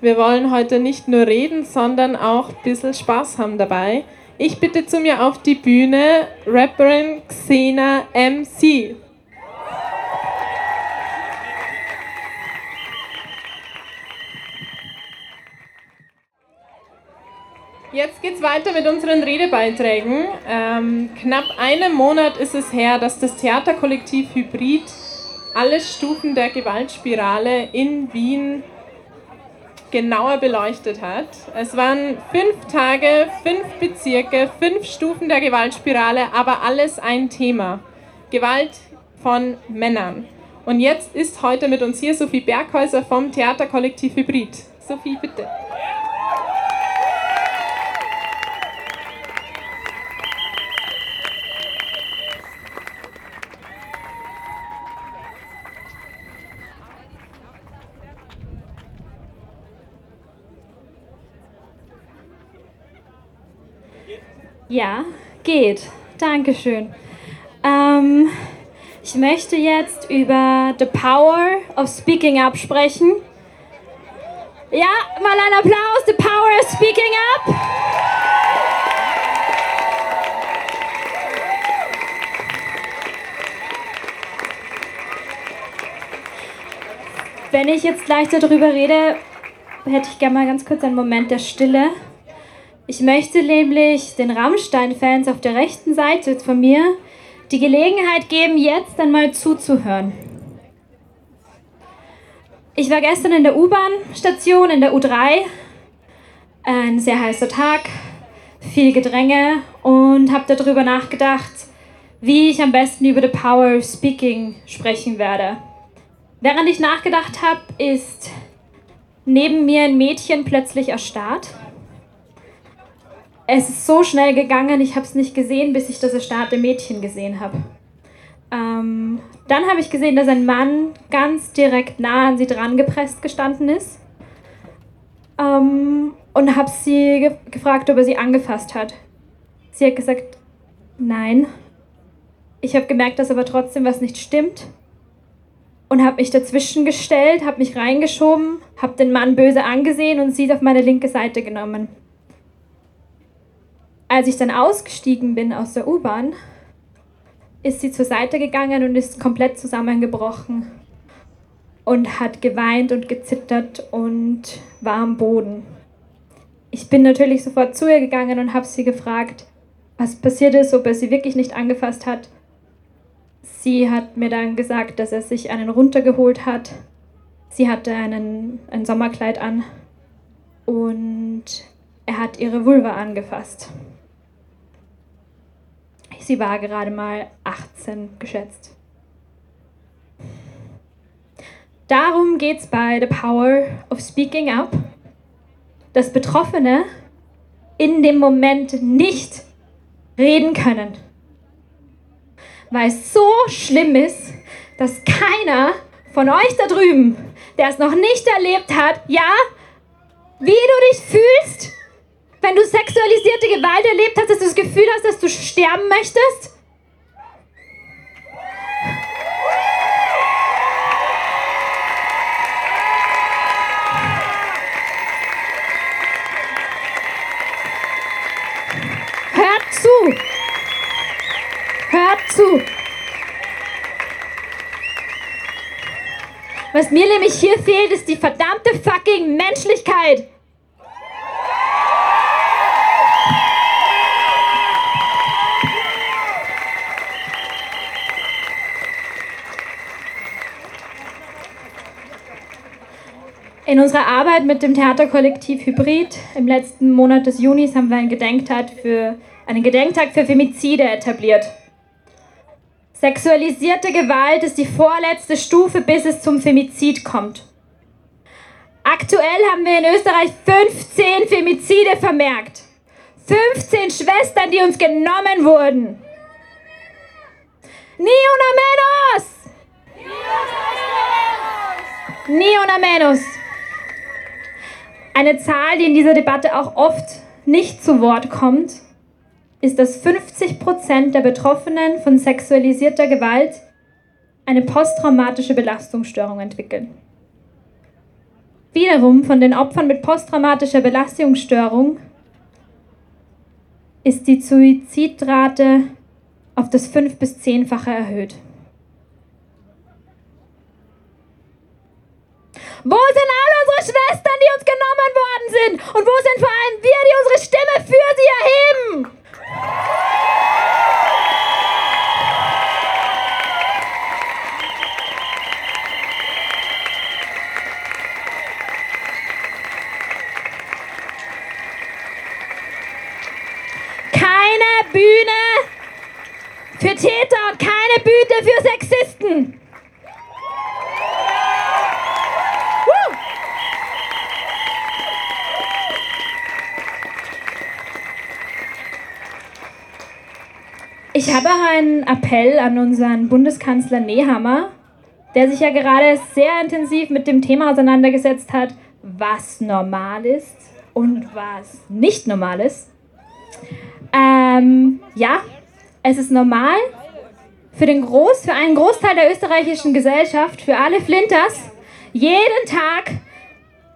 Wir wollen heute nicht nur reden, sondern auch ein bisschen Spaß haben dabei. Ich bitte zu mir auf die Bühne Rapperin Xena MC. Jetzt geht's weiter mit unseren Redebeiträgen. Ähm, knapp einen Monat ist es her, dass das Theaterkollektiv Hybrid alle Stufen der Gewaltspirale in Wien genauer beleuchtet hat. Es waren fünf Tage, fünf Bezirke, fünf Stufen der Gewaltspirale, aber alles ein Thema. Gewalt von Männern. Und jetzt ist heute mit uns hier Sophie Berghäuser vom Theaterkollektiv Hybrid. Sophie, bitte. Ja, geht. Dankeschön. Ähm, ich möchte jetzt über The Power of Speaking Up sprechen. Ja, mal ein Applaus. The Power of Speaking Up. Wenn ich jetzt gleich darüber rede, hätte ich gerne mal ganz kurz einen Moment der Stille. Ich möchte nämlich den Rammstein-Fans auf der rechten Seite von mir die Gelegenheit geben, jetzt einmal zuzuhören. Ich war gestern in der U-Bahn-Station in der U3. Ein sehr heißer Tag, viel Gedränge und habe darüber nachgedacht, wie ich am besten über The Power of Speaking sprechen werde. Während ich nachgedacht habe, ist neben mir ein Mädchen plötzlich erstarrt es ist so schnell gegangen, ich habe es nicht gesehen, bis ich das erstarrte Mädchen gesehen habe. Ähm, dann habe ich gesehen, dass ein Mann ganz direkt nah an sie dran gepresst gestanden ist. Ähm, und habe sie ge gefragt, ob er sie angefasst hat. Sie hat gesagt, nein. Ich habe gemerkt, dass aber trotzdem was nicht stimmt. Und habe mich dazwischen gestellt, habe mich reingeschoben, habe den Mann böse angesehen und sie auf meine linke Seite genommen. Als ich dann ausgestiegen bin aus der U-Bahn, ist sie zur Seite gegangen und ist komplett zusammengebrochen und hat geweint und gezittert und war am Boden. Ich bin natürlich sofort zu ihr gegangen und habe sie gefragt, was passiert ist, ob er sie wirklich nicht angefasst hat. Sie hat mir dann gesagt, dass er sich einen runtergeholt hat. Sie hatte einen, ein Sommerkleid an und er hat ihre Vulva angefasst. Sie war gerade mal 18 geschätzt. Darum geht es bei The Power of Speaking Up, dass Betroffene in dem Moment nicht reden können. Weil es so schlimm ist, dass keiner von euch da drüben, der es noch nicht erlebt hat, ja, wie du dich fühlst, wenn du sexualisierte Gewalt erlebt hast, dass du das Gefühl hast, dass du sterben möchtest? Hört zu! Hört zu! Was mir nämlich hier fehlt, ist die verdammte fucking Menschlichkeit. In unserer Arbeit mit dem Theaterkollektiv Hybrid im letzten Monat des Junis haben wir einen Gedenktag für, einen Gedenktag für Femizide etabliert. Sexualisierte Gewalt ist die vorletzte Stufe, bis es zum Femizid kommt. Aktuell haben wir in Österreich 15 Femizide vermerkt. 15 Schwestern, die uns genommen wurden. Ni una menos! Ni una menos! Eine Zahl, die in dieser Debatte auch oft nicht zu Wort kommt, ist, dass 50 Prozent der Betroffenen von sexualisierter Gewalt eine posttraumatische Belastungsstörung entwickeln. Wiederum von den Opfern mit posttraumatischer Belastungsstörung ist die Suizidrate auf das fünf- bis zehnfache erhöht. Wo sind alle unsere Schwestern, die uns genommen worden sind? Und wo sind vor allem wir, die unsere Stimme für sie erheben? Keine Bühne für Täter und keine Bühne für Sexisten. Ich habe auch einen Appell an unseren Bundeskanzler Nehammer, der sich ja gerade sehr intensiv mit dem Thema auseinandergesetzt hat, was normal ist und was nicht normal ist. Ähm, ja, es ist normal für, den Groß, für einen Großteil der österreichischen Gesellschaft, für alle Flinters, jeden Tag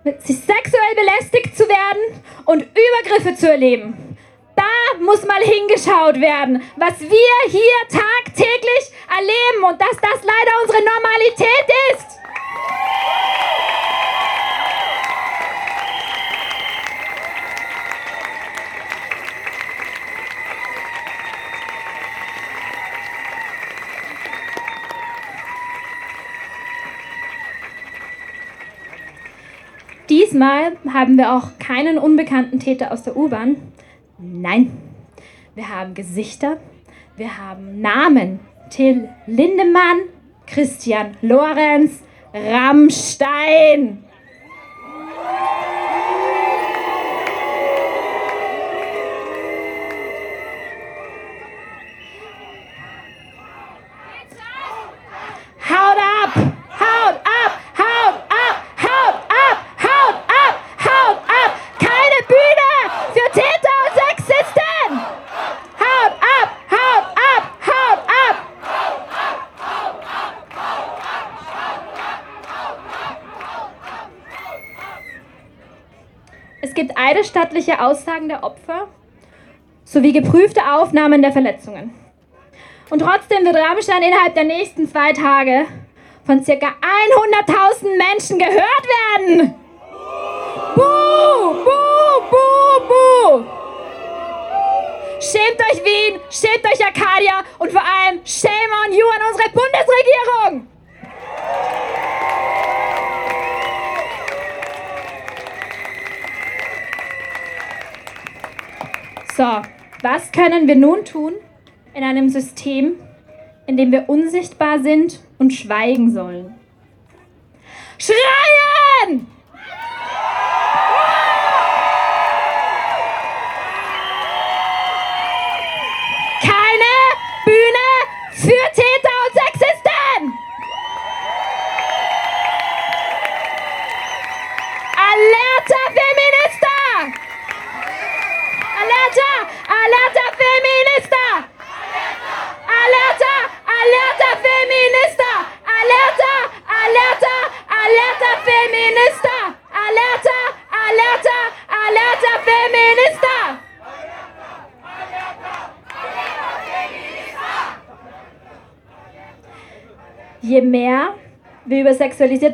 sexuell belästigt zu werden und Übergriffe zu erleben. Da muss mal hingeschaut werden, was wir hier tagtäglich erleben und dass das leider unsere Normalität ist. Diesmal haben wir auch keinen unbekannten Täter aus der U-Bahn. Nein, wir haben Gesichter, wir haben Namen. Till Lindemann, Christian Lorenz, Rammstein. Eidesstattliche Aussagen der Opfer sowie geprüfte Aufnahmen der Verletzungen. Und trotzdem wird Rammstein innerhalb der nächsten zwei Tage von ca. 100.000 Menschen gehört werden. Buh, buh, buh, buh. Schämt euch Wien, schämt euch Arcadia und vor allem shame on you an unsere Bundesregierung. So, was können wir nun tun in einem System, in dem wir unsichtbar sind und schweigen sollen? Schreien!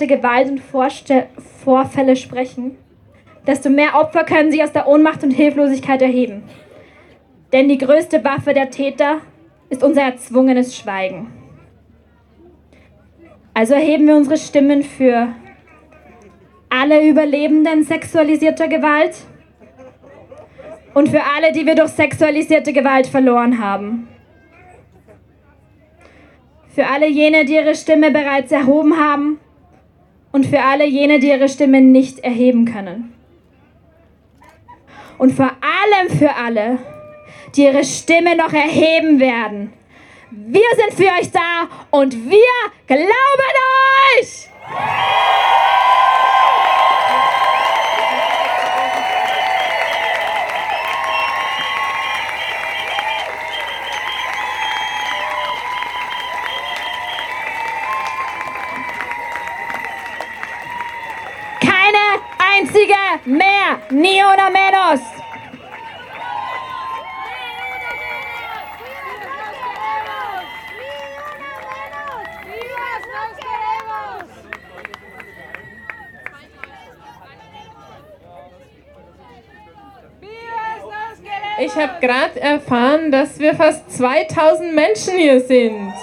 Sexualisierte Gewalt und Vorste Vorfälle sprechen, desto mehr Opfer können sich aus der Ohnmacht und Hilflosigkeit erheben. Denn die größte Waffe der Täter ist unser erzwungenes Schweigen. Also erheben wir unsere Stimmen für alle Überlebenden sexualisierter Gewalt und für alle, die wir durch sexualisierte Gewalt verloren haben. Für alle jene, die ihre Stimme bereits erhoben haben und für alle jene, die ihre Stimme nicht erheben können. Und vor allem für alle, die ihre Stimme noch erheben werden. Wir sind für euch da und wir glauben euch! Keine einzige mehr, ni una menos. Ich habe gerade erfahren, dass wir fast 2000 Menschen hier sind.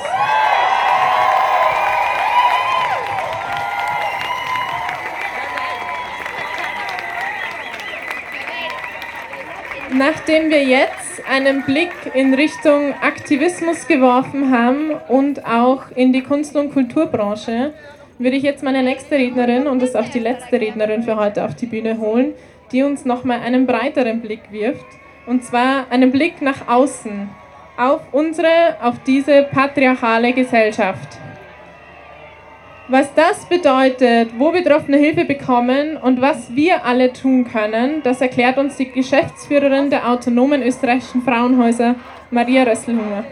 Nachdem wir jetzt einen Blick in Richtung Aktivismus geworfen haben und auch in die Kunst- und Kulturbranche, würde ich jetzt meine nächste Rednerin und das auch die letzte Rednerin für heute auf die Bühne holen, die uns nochmal einen breiteren Blick wirft. Und zwar einen Blick nach außen, auf unsere, auf diese patriarchale Gesellschaft. Was das bedeutet, wo Betroffene Hilfe bekommen und was wir alle tun können, das erklärt uns die Geschäftsführerin der autonomen österreichischen Frauenhäuser, Maria Rösselhunger.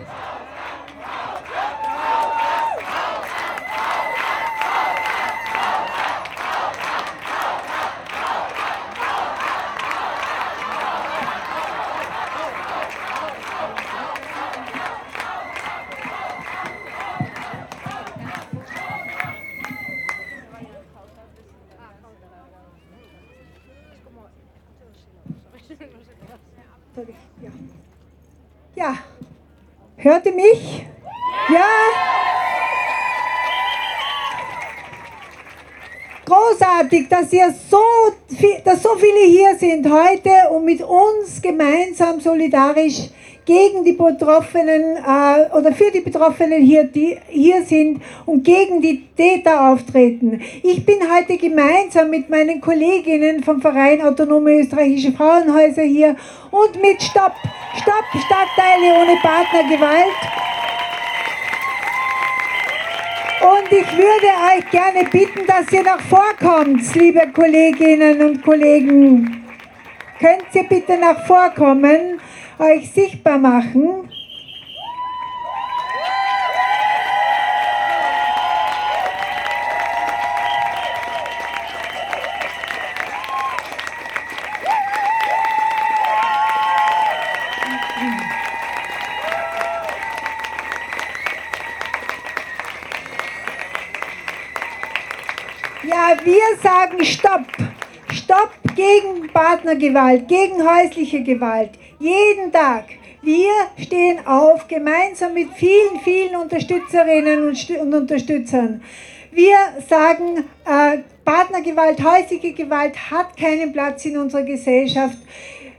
Ja, hört ihr mich? Ja? Großartig, dass ihr so, dass so viele hier sind heute und mit uns gemeinsam solidarisch gegen die Betroffenen äh, oder für die Betroffenen hier, die hier sind und gegen die Täter auftreten. Ich bin heute gemeinsam mit meinen Kolleginnen vom Verein Autonome Österreichische Frauenhäuser hier und mit Stopp, Stopp Stadtteile ohne Partnergewalt. Und ich würde euch gerne bitten, dass ihr nach vorkommt, liebe Kolleginnen und Kollegen. Könnt ihr bitte nach vorkommen, euch sichtbar machen. Ja, wir sagen Stopp. Stopp gegen Partnergewalt, gegen häusliche Gewalt, jeden Tag. Wir stehen auf, gemeinsam mit vielen, vielen Unterstützerinnen und Unterstützern. Wir sagen, äh, Partnergewalt, häusliche Gewalt hat keinen Platz in unserer Gesellschaft.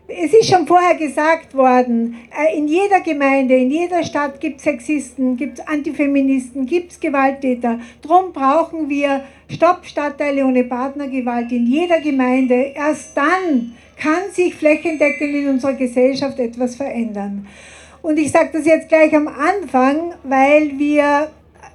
Es ist schon vorher gesagt worden, äh, in jeder Gemeinde, in jeder Stadt gibt es Sexisten, gibt es Antifeministen, gibt es Gewalttäter. Darum brauchen wir Stopp-Stadtteile ohne Partnergewalt in jeder Gemeinde. Erst dann kann sich flächendeckend in unserer Gesellschaft etwas verändern. Und ich sage das jetzt gleich am Anfang, weil wir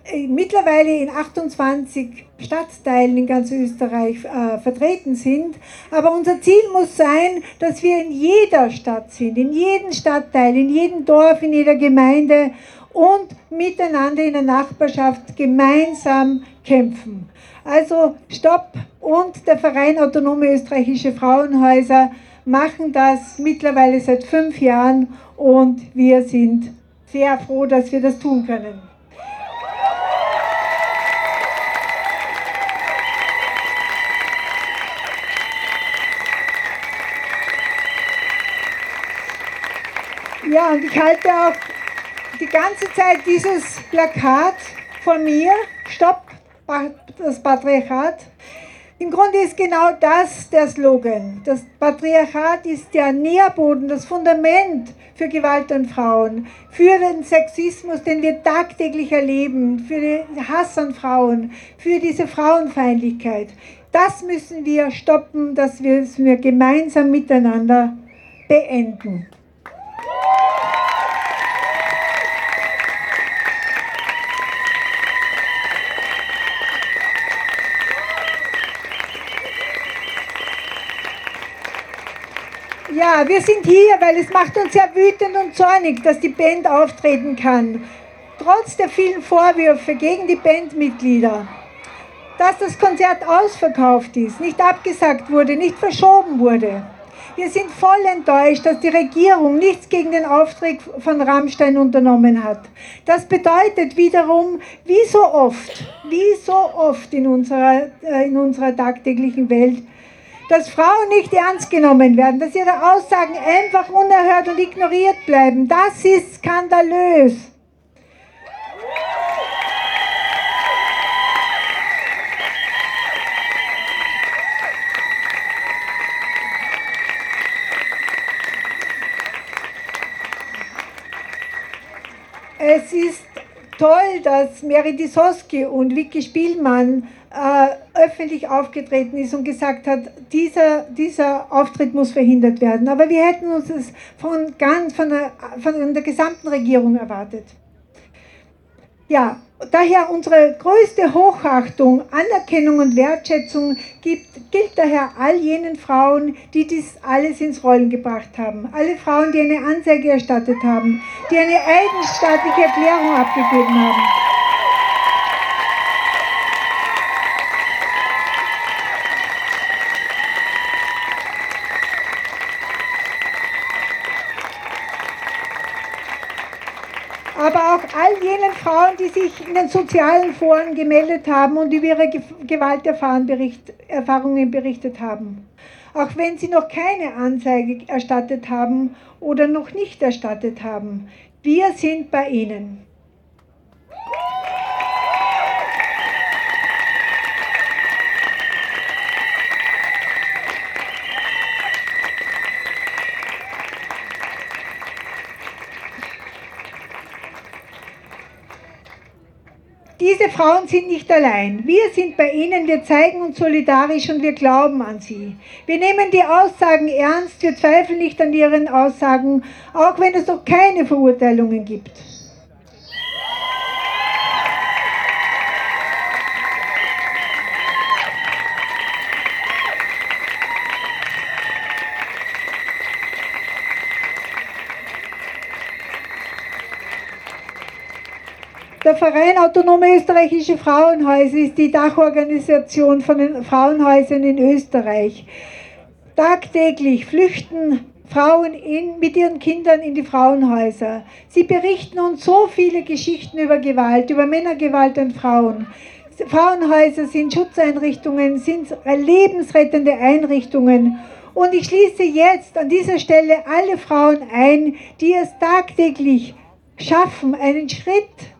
äh, mittlerweile in 28 Stadtteilen in ganz Österreich äh, vertreten sind. Aber unser Ziel muss sein, dass wir in jeder Stadt sind, in jedem Stadtteil, in jedem Dorf, in jeder Gemeinde und miteinander in der Nachbarschaft gemeinsam kämpfen. Also Stopp und der Verein Autonome Österreichische Frauenhäuser machen das mittlerweile seit fünf Jahren und wir sind sehr froh, dass wir das tun können. Ja, und ich halte auch die ganze Zeit dieses Plakat von mir, Stopp das Patriarchat. Im Grunde ist genau das der Slogan. Das Patriarchat ist der Nährboden, das Fundament für Gewalt an Frauen, für den Sexismus, den wir tagtäglich erleben, für den Hass an Frauen, für diese Frauenfeindlichkeit. Das müssen wir stoppen, das müssen wir gemeinsam miteinander beenden. Ja, wir sind hier, weil es macht uns ja wütend und zornig, dass die Band auftreten kann. Trotz der vielen Vorwürfe gegen die Bandmitglieder, dass das Konzert ausverkauft ist, nicht abgesagt wurde, nicht verschoben wurde. Wir sind voll enttäuscht, dass die Regierung nichts gegen den Auftritt von Rammstein unternommen hat. Das bedeutet wiederum, wie so oft, wie so oft in unserer, äh, in unserer tagtäglichen Welt, dass Frauen nicht ernst genommen werden, dass ihre Aussagen einfach unerhört und ignoriert bleiben. Das ist skandalös. Es ist toll, dass Mary Disoski und Vicky Spielmann äh, öffentlich aufgetreten ist und gesagt hat, dieser, dieser Auftritt muss verhindert werden. Aber wir hätten uns das von, ganz, von, der, von der gesamten Regierung erwartet. Ja, daher unsere größte Hochachtung, Anerkennung und Wertschätzung gibt, gilt daher all jenen Frauen, die dies alles ins Rollen gebracht haben. Alle Frauen, die eine Anzeige erstattet haben, die eine eigenstaatliche Erklärung abgegeben haben. aber auch all jenen Frauen, die sich in den sozialen Foren gemeldet haben und über ihre Gewalterfahrungen berichtet haben. Auch wenn sie noch keine Anzeige erstattet haben oder noch nicht erstattet haben. Wir sind bei Ihnen. Diese Frauen sind nicht allein. Wir sind bei ihnen, wir zeigen uns solidarisch und wir glauben an sie. Wir nehmen die Aussagen ernst, wir zweifeln nicht an ihren Aussagen, auch wenn es noch keine Verurteilungen gibt. Der Verein Autonome Österreichische Frauenhäuser ist die Dachorganisation von den Frauenhäusern in Österreich. Tagtäglich flüchten Frauen in, mit ihren Kindern in die Frauenhäuser. Sie berichten uns so viele Geschichten über Gewalt, über Männergewalt an Frauen. Frauenhäuser sind Schutzeinrichtungen, sind lebensrettende Einrichtungen. Und ich schließe jetzt an dieser Stelle alle Frauen ein, die es tagtäglich schaffen, einen Schritt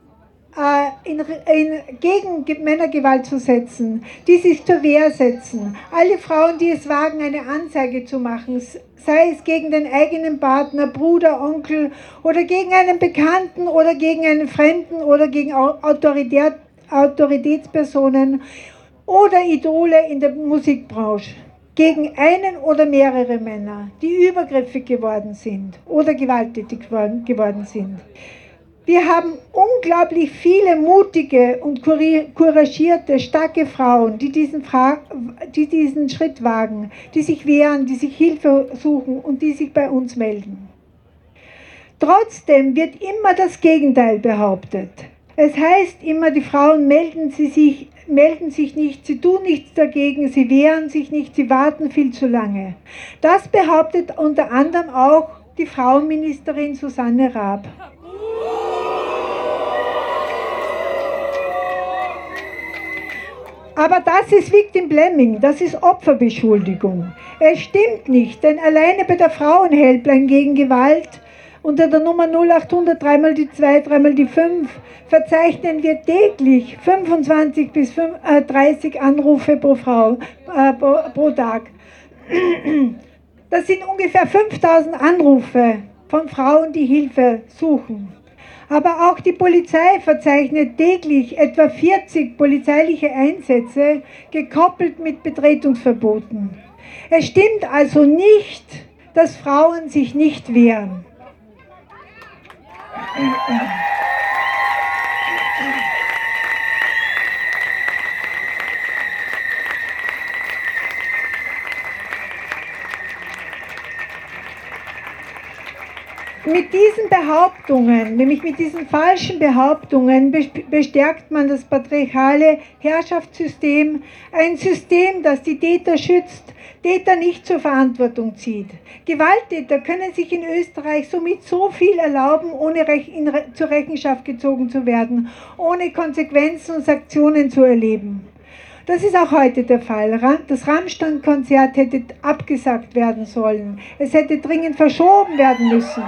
in, in, gegen Männergewalt zu setzen, die sich zur Wehr setzen. Alle Frauen, die es wagen, eine Anzeige zu machen, sei es gegen den eigenen Partner, Bruder, Onkel oder gegen einen Bekannten oder gegen einen Fremden oder gegen Autorität, Autoritätspersonen oder Idole in der Musikbranche gegen einen oder mehrere Männer, die übergriffig geworden sind oder gewalttätig geworden sind. Wir haben unglaublich viele mutige und couragierte, starke Frauen, die diesen, die diesen Schritt wagen, die sich wehren, die sich Hilfe suchen und die sich bei uns melden. Trotzdem wird immer das Gegenteil behauptet. Es heißt immer, die Frauen melden, sie sich, melden sich nicht, sie tun nichts dagegen, sie wehren sich nicht, sie warten viel zu lange. Das behauptet unter anderem auch die Frauenministerin Susanne Raab. Aber das ist Victim Blaming, das ist Opferbeschuldigung. Es stimmt nicht, denn alleine bei der Frauenhelpline gegen Gewalt unter der Nummer 0800 dreimal die 2, dreimal die 5 verzeichnen wir täglich 25 bis 30 äh, Anrufe pro Frau äh, pro, pro Tag. Das sind ungefähr 5000 Anrufe von Frauen, die Hilfe suchen. Aber auch die Polizei verzeichnet täglich etwa 40 polizeiliche Einsätze, gekoppelt mit Betretungsverboten. Es stimmt also nicht, dass Frauen sich nicht wehren. Mit diesen Behauptungen, nämlich mit diesen falschen Behauptungen, bestärkt man das patriarchale Herrschaftssystem, ein System, das die Täter schützt, Täter nicht zur Verantwortung zieht. Gewalttäter können sich in Österreich somit so viel erlauben, ohne zur Rechenschaft gezogen zu werden, ohne Konsequenzen und Sanktionen zu erleben. Das ist auch heute der Fall. Das Rammstein-Konzert hätte abgesagt werden sollen. Es hätte dringend verschoben werden müssen.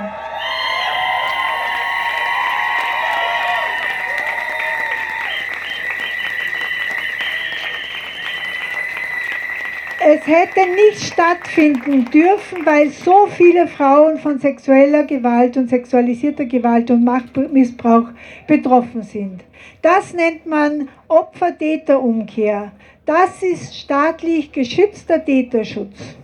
Es hätte nicht stattfinden dürfen, weil so viele Frauen von sexueller Gewalt und sexualisierter Gewalt und Machtmissbrauch betroffen sind. Das nennt man Opfer-Täter-Umkehr. Das ist staatlich geschützter Täterschutz.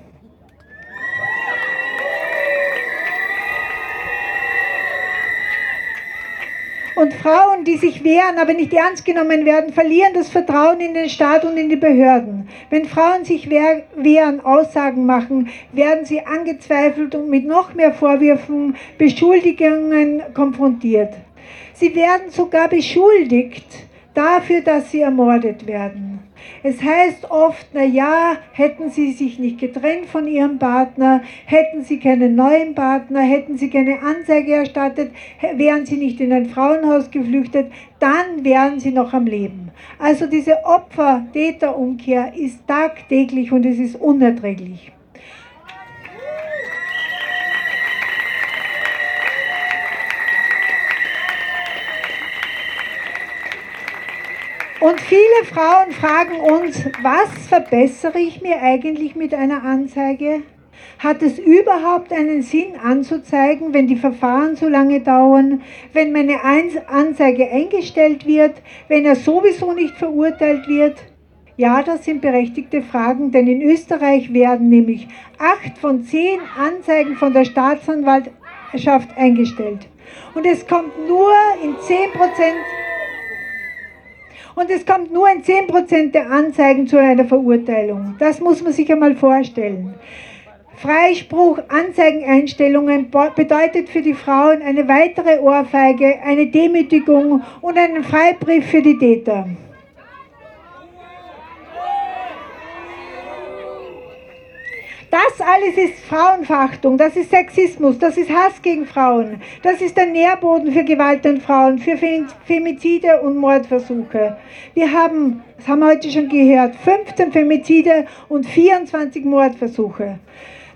Und Frauen, die sich wehren, aber nicht ernst genommen werden, verlieren das Vertrauen in den Staat und in die Behörden. Wenn Frauen sich wehren, Aussagen machen, werden sie angezweifelt und mit noch mehr Vorwürfen, Beschuldigungen konfrontiert. Sie werden sogar beschuldigt dafür, dass sie ermordet werden. Es heißt oft, na ja, hätten sie sich nicht getrennt von ihrem Partner, hätten sie keinen neuen Partner, hätten sie keine Anzeige erstattet, wären sie nicht in ein Frauenhaus geflüchtet, dann wären sie noch am Leben. Also diese Opfer-Täter-Umkehr ist tagtäglich und es ist unerträglich. Und viele Frauen fragen uns, was verbessere ich mir eigentlich mit einer Anzeige? Hat es überhaupt einen Sinn anzuzeigen, wenn die Verfahren so lange dauern, wenn meine Anzeige eingestellt wird, wenn er sowieso nicht verurteilt wird? Ja, das sind berechtigte Fragen, denn in Österreich werden nämlich acht von zehn Anzeigen von der Staatsanwaltschaft eingestellt. Und es kommt nur in zehn Prozent und es kommt nur in 10% der Anzeigen zu einer Verurteilung. Das muss man sich einmal vorstellen. Freispruch, Anzeigeneinstellungen bedeutet für die Frauen eine weitere Ohrfeige, eine Demütigung und einen Freibrief für die Täter. Das alles ist Frauenverachtung, das ist Sexismus, das ist Hass gegen Frauen, das ist der Nährboden für Gewalt an Frauen, für Femizide und Mordversuche. Wir haben, das haben wir heute schon gehört, 15 Femizide und 24 Mordversuche.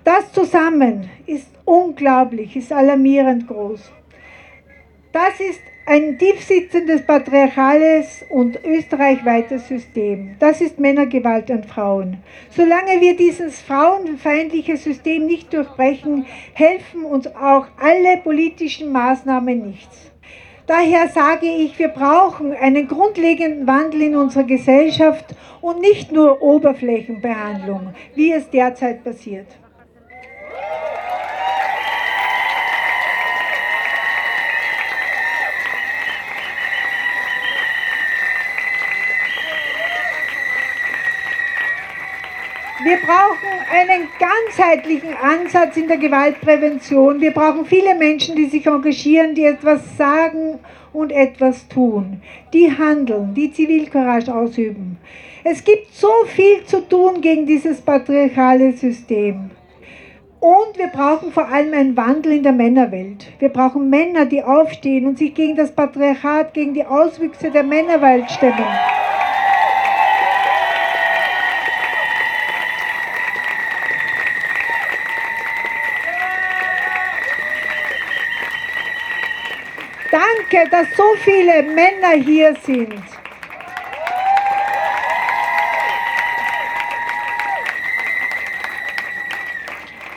Das zusammen ist unglaublich, ist alarmierend groß. Das ist ein tiefsitzendes patriarchales und österreichweites System. Das ist Männergewalt an Frauen. Solange wir dieses frauenfeindliche System nicht durchbrechen, helfen uns auch alle politischen Maßnahmen nichts. Daher sage ich, wir brauchen einen grundlegenden Wandel in unserer Gesellschaft und nicht nur Oberflächenbehandlung, wie es derzeit passiert. Wir brauchen einen ganzheitlichen Ansatz in der Gewaltprävention. Wir brauchen viele Menschen, die sich engagieren, die etwas sagen und etwas tun, die handeln, die Zivilcourage ausüben. Es gibt so viel zu tun gegen dieses patriarchale System. Und wir brauchen vor allem einen Wandel in der Männerwelt. Wir brauchen Männer, die aufstehen und sich gegen das Patriarchat, gegen die Auswüchse der Männerwelt stemmen. Danke, dass so viele Männer hier sind.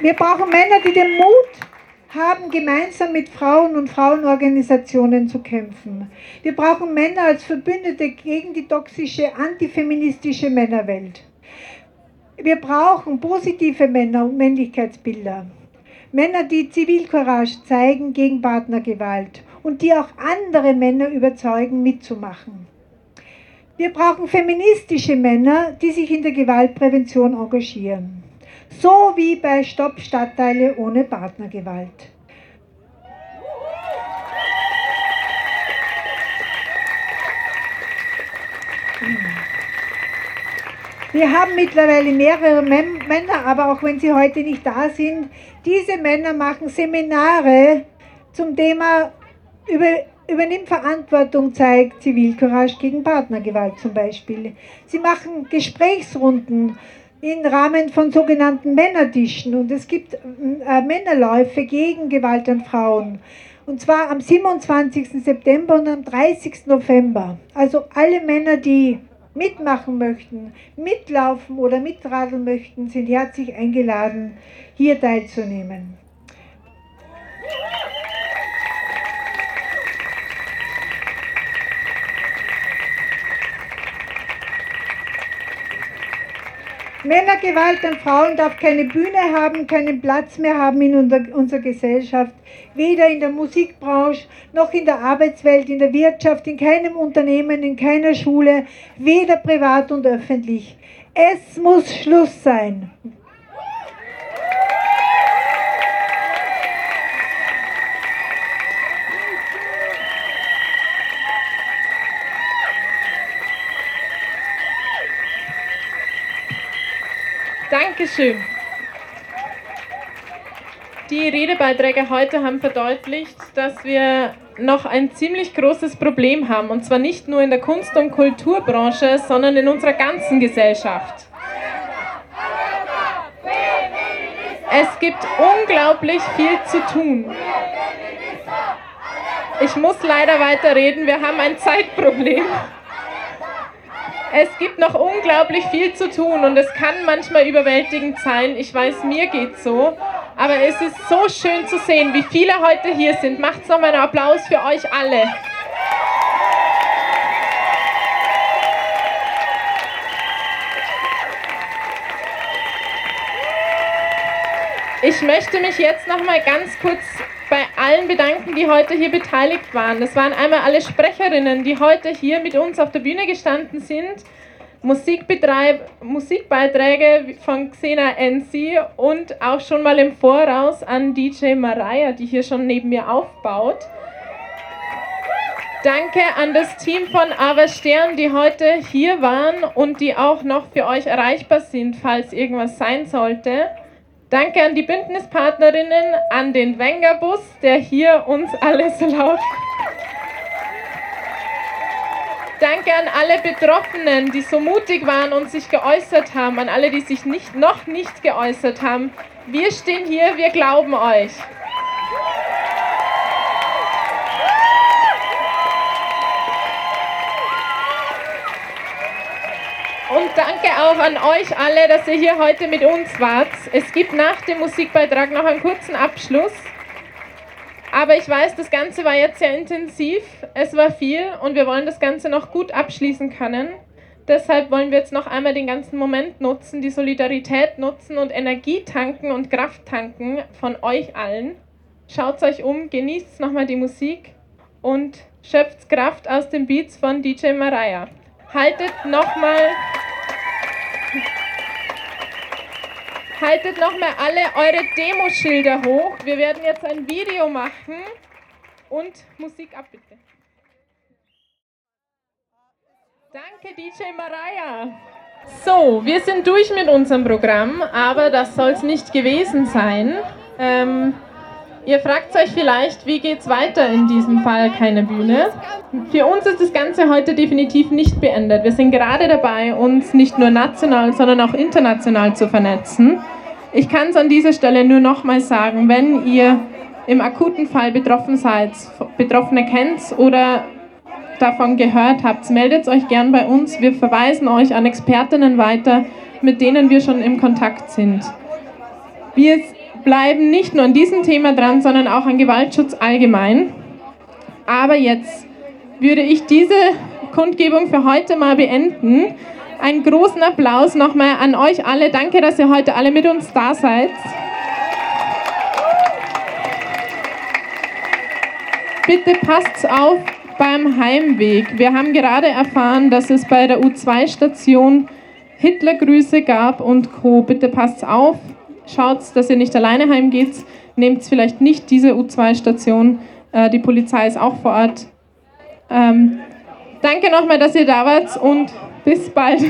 Wir brauchen Männer, die den Mut haben, gemeinsam mit Frauen und Frauenorganisationen zu kämpfen. Wir brauchen Männer als Verbündete gegen die toxische antifeministische Männerwelt. Wir brauchen positive Männer und Männlichkeitsbilder. Männer, die Zivilcourage zeigen gegen Partnergewalt und die auch andere Männer überzeugen, mitzumachen. Wir brauchen feministische Männer, die sich in der Gewaltprävention engagieren. So wie bei Stopp Stadtteile ohne Partnergewalt. Wir haben mittlerweile mehrere Männer, aber auch wenn sie heute nicht da sind, diese Männer machen Seminare zum Thema über, übernimmt Verantwortung, zeigt Zivilcourage gegen Partnergewalt zum Beispiel. Sie machen Gesprächsrunden im Rahmen von sogenannten Männertischen und es gibt äh, Männerläufe gegen Gewalt an Frauen. Und zwar am 27. September und am 30. November. Also alle Männer, die mitmachen möchten, mitlaufen oder mitradeln möchten, sind herzlich eingeladen, hier teilzunehmen. Männergewalt an Frauen darf keine Bühne haben, keinen Platz mehr haben in unserer Gesellschaft, weder in der Musikbranche noch in der Arbeitswelt, in der Wirtschaft, in keinem Unternehmen, in keiner Schule, weder privat und öffentlich. Es muss Schluss sein. Dankeschön. Die Redebeiträge heute haben verdeutlicht, dass wir noch ein ziemlich großes Problem haben. Und zwar nicht nur in der Kunst- und Kulturbranche, sondern in unserer ganzen Gesellschaft. Es gibt unglaublich viel zu tun. Ich muss leider weiterreden, wir haben ein Zeitproblem. Es gibt noch unglaublich viel zu tun und es kann manchmal überwältigend sein. Ich weiß, mir geht's so. Aber es ist so schön zu sehen, wie viele heute hier sind. Macht's nochmal einen Applaus für euch alle. Ich möchte mich jetzt noch mal ganz kurz bei allen bedanken, die heute hier beteiligt waren. Das waren einmal alle Sprecherinnen, die heute hier mit uns auf der Bühne gestanden sind. Musikbetreib Musikbeiträge von Xena NC und auch schon mal im Voraus an DJ Mariah, die hier schon neben mir aufbaut. Danke an das Team von Ava Stern, die heute hier waren und die auch noch für euch erreichbar sind, falls irgendwas sein sollte. Danke an die Bündnispartnerinnen, an den Wengerbus, der hier uns alle so. Danke an alle Betroffenen, die so mutig waren und sich geäußert haben, an alle, die sich nicht, noch nicht geäußert haben. Wir stehen hier, wir glauben euch. Und danke auch an euch alle, dass ihr hier heute mit uns wart. Es gibt nach dem Musikbeitrag noch einen kurzen Abschluss. Aber ich weiß, das Ganze war jetzt sehr intensiv. Es war viel und wir wollen das Ganze noch gut abschließen können. Deshalb wollen wir jetzt noch einmal den ganzen Moment nutzen, die Solidarität nutzen und Energie tanken und Kraft tanken von euch allen. Schaut euch um, genießt nochmal die Musik und schöpft Kraft aus den Beats von DJ Mariah haltet nochmal haltet nochmal alle eure Demoschilder hoch. Wir werden jetzt ein Video machen und Musik ab, bitte. Danke, DJ Mariah. So, wir sind durch mit unserem Programm, aber das soll es nicht gewesen sein. Ähm, Ihr fragt euch vielleicht, wie geht es weiter in diesem Fall keine Bühne? Für uns ist das Ganze heute definitiv nicht beendet. Wir sind gerade dabei, uns nicht nur national, sondern auch international zu vernetzen. Ich kann es an dieser Stelle nur nochmal sagen, wenn ihr im akuten Fall betroffen seid, Betroffene kennt oder davon gehört habt, meldet euch gern bei uns. Wir verweisen euch an Expertinnen weiter, mit denen wir schon im Kontakt sind. Wir bleiben nicht nur an diesem Thema dran, sondern auch an Gewaltschutz allgemein. Aber jetzt würde ich diese Kundgebung für heute mal beenden. Einen großen Applaus nochmal an euch alle. Danke, dass ihr heute alle mit uns da seid. Bitte passt auf beim Heimweg. Wir haben gerade erfahren, dass es bei der U2-Station Hitlergrüße gab und Co. Bitte passt auf schaut, dass ihr nicht alleine heimgeht, nehmt vielleicht nicht diese U2-Station, äh, die Polizei ist auch vor Ort. Ähm, danke nochmal, dass ihr da wart und bis bald.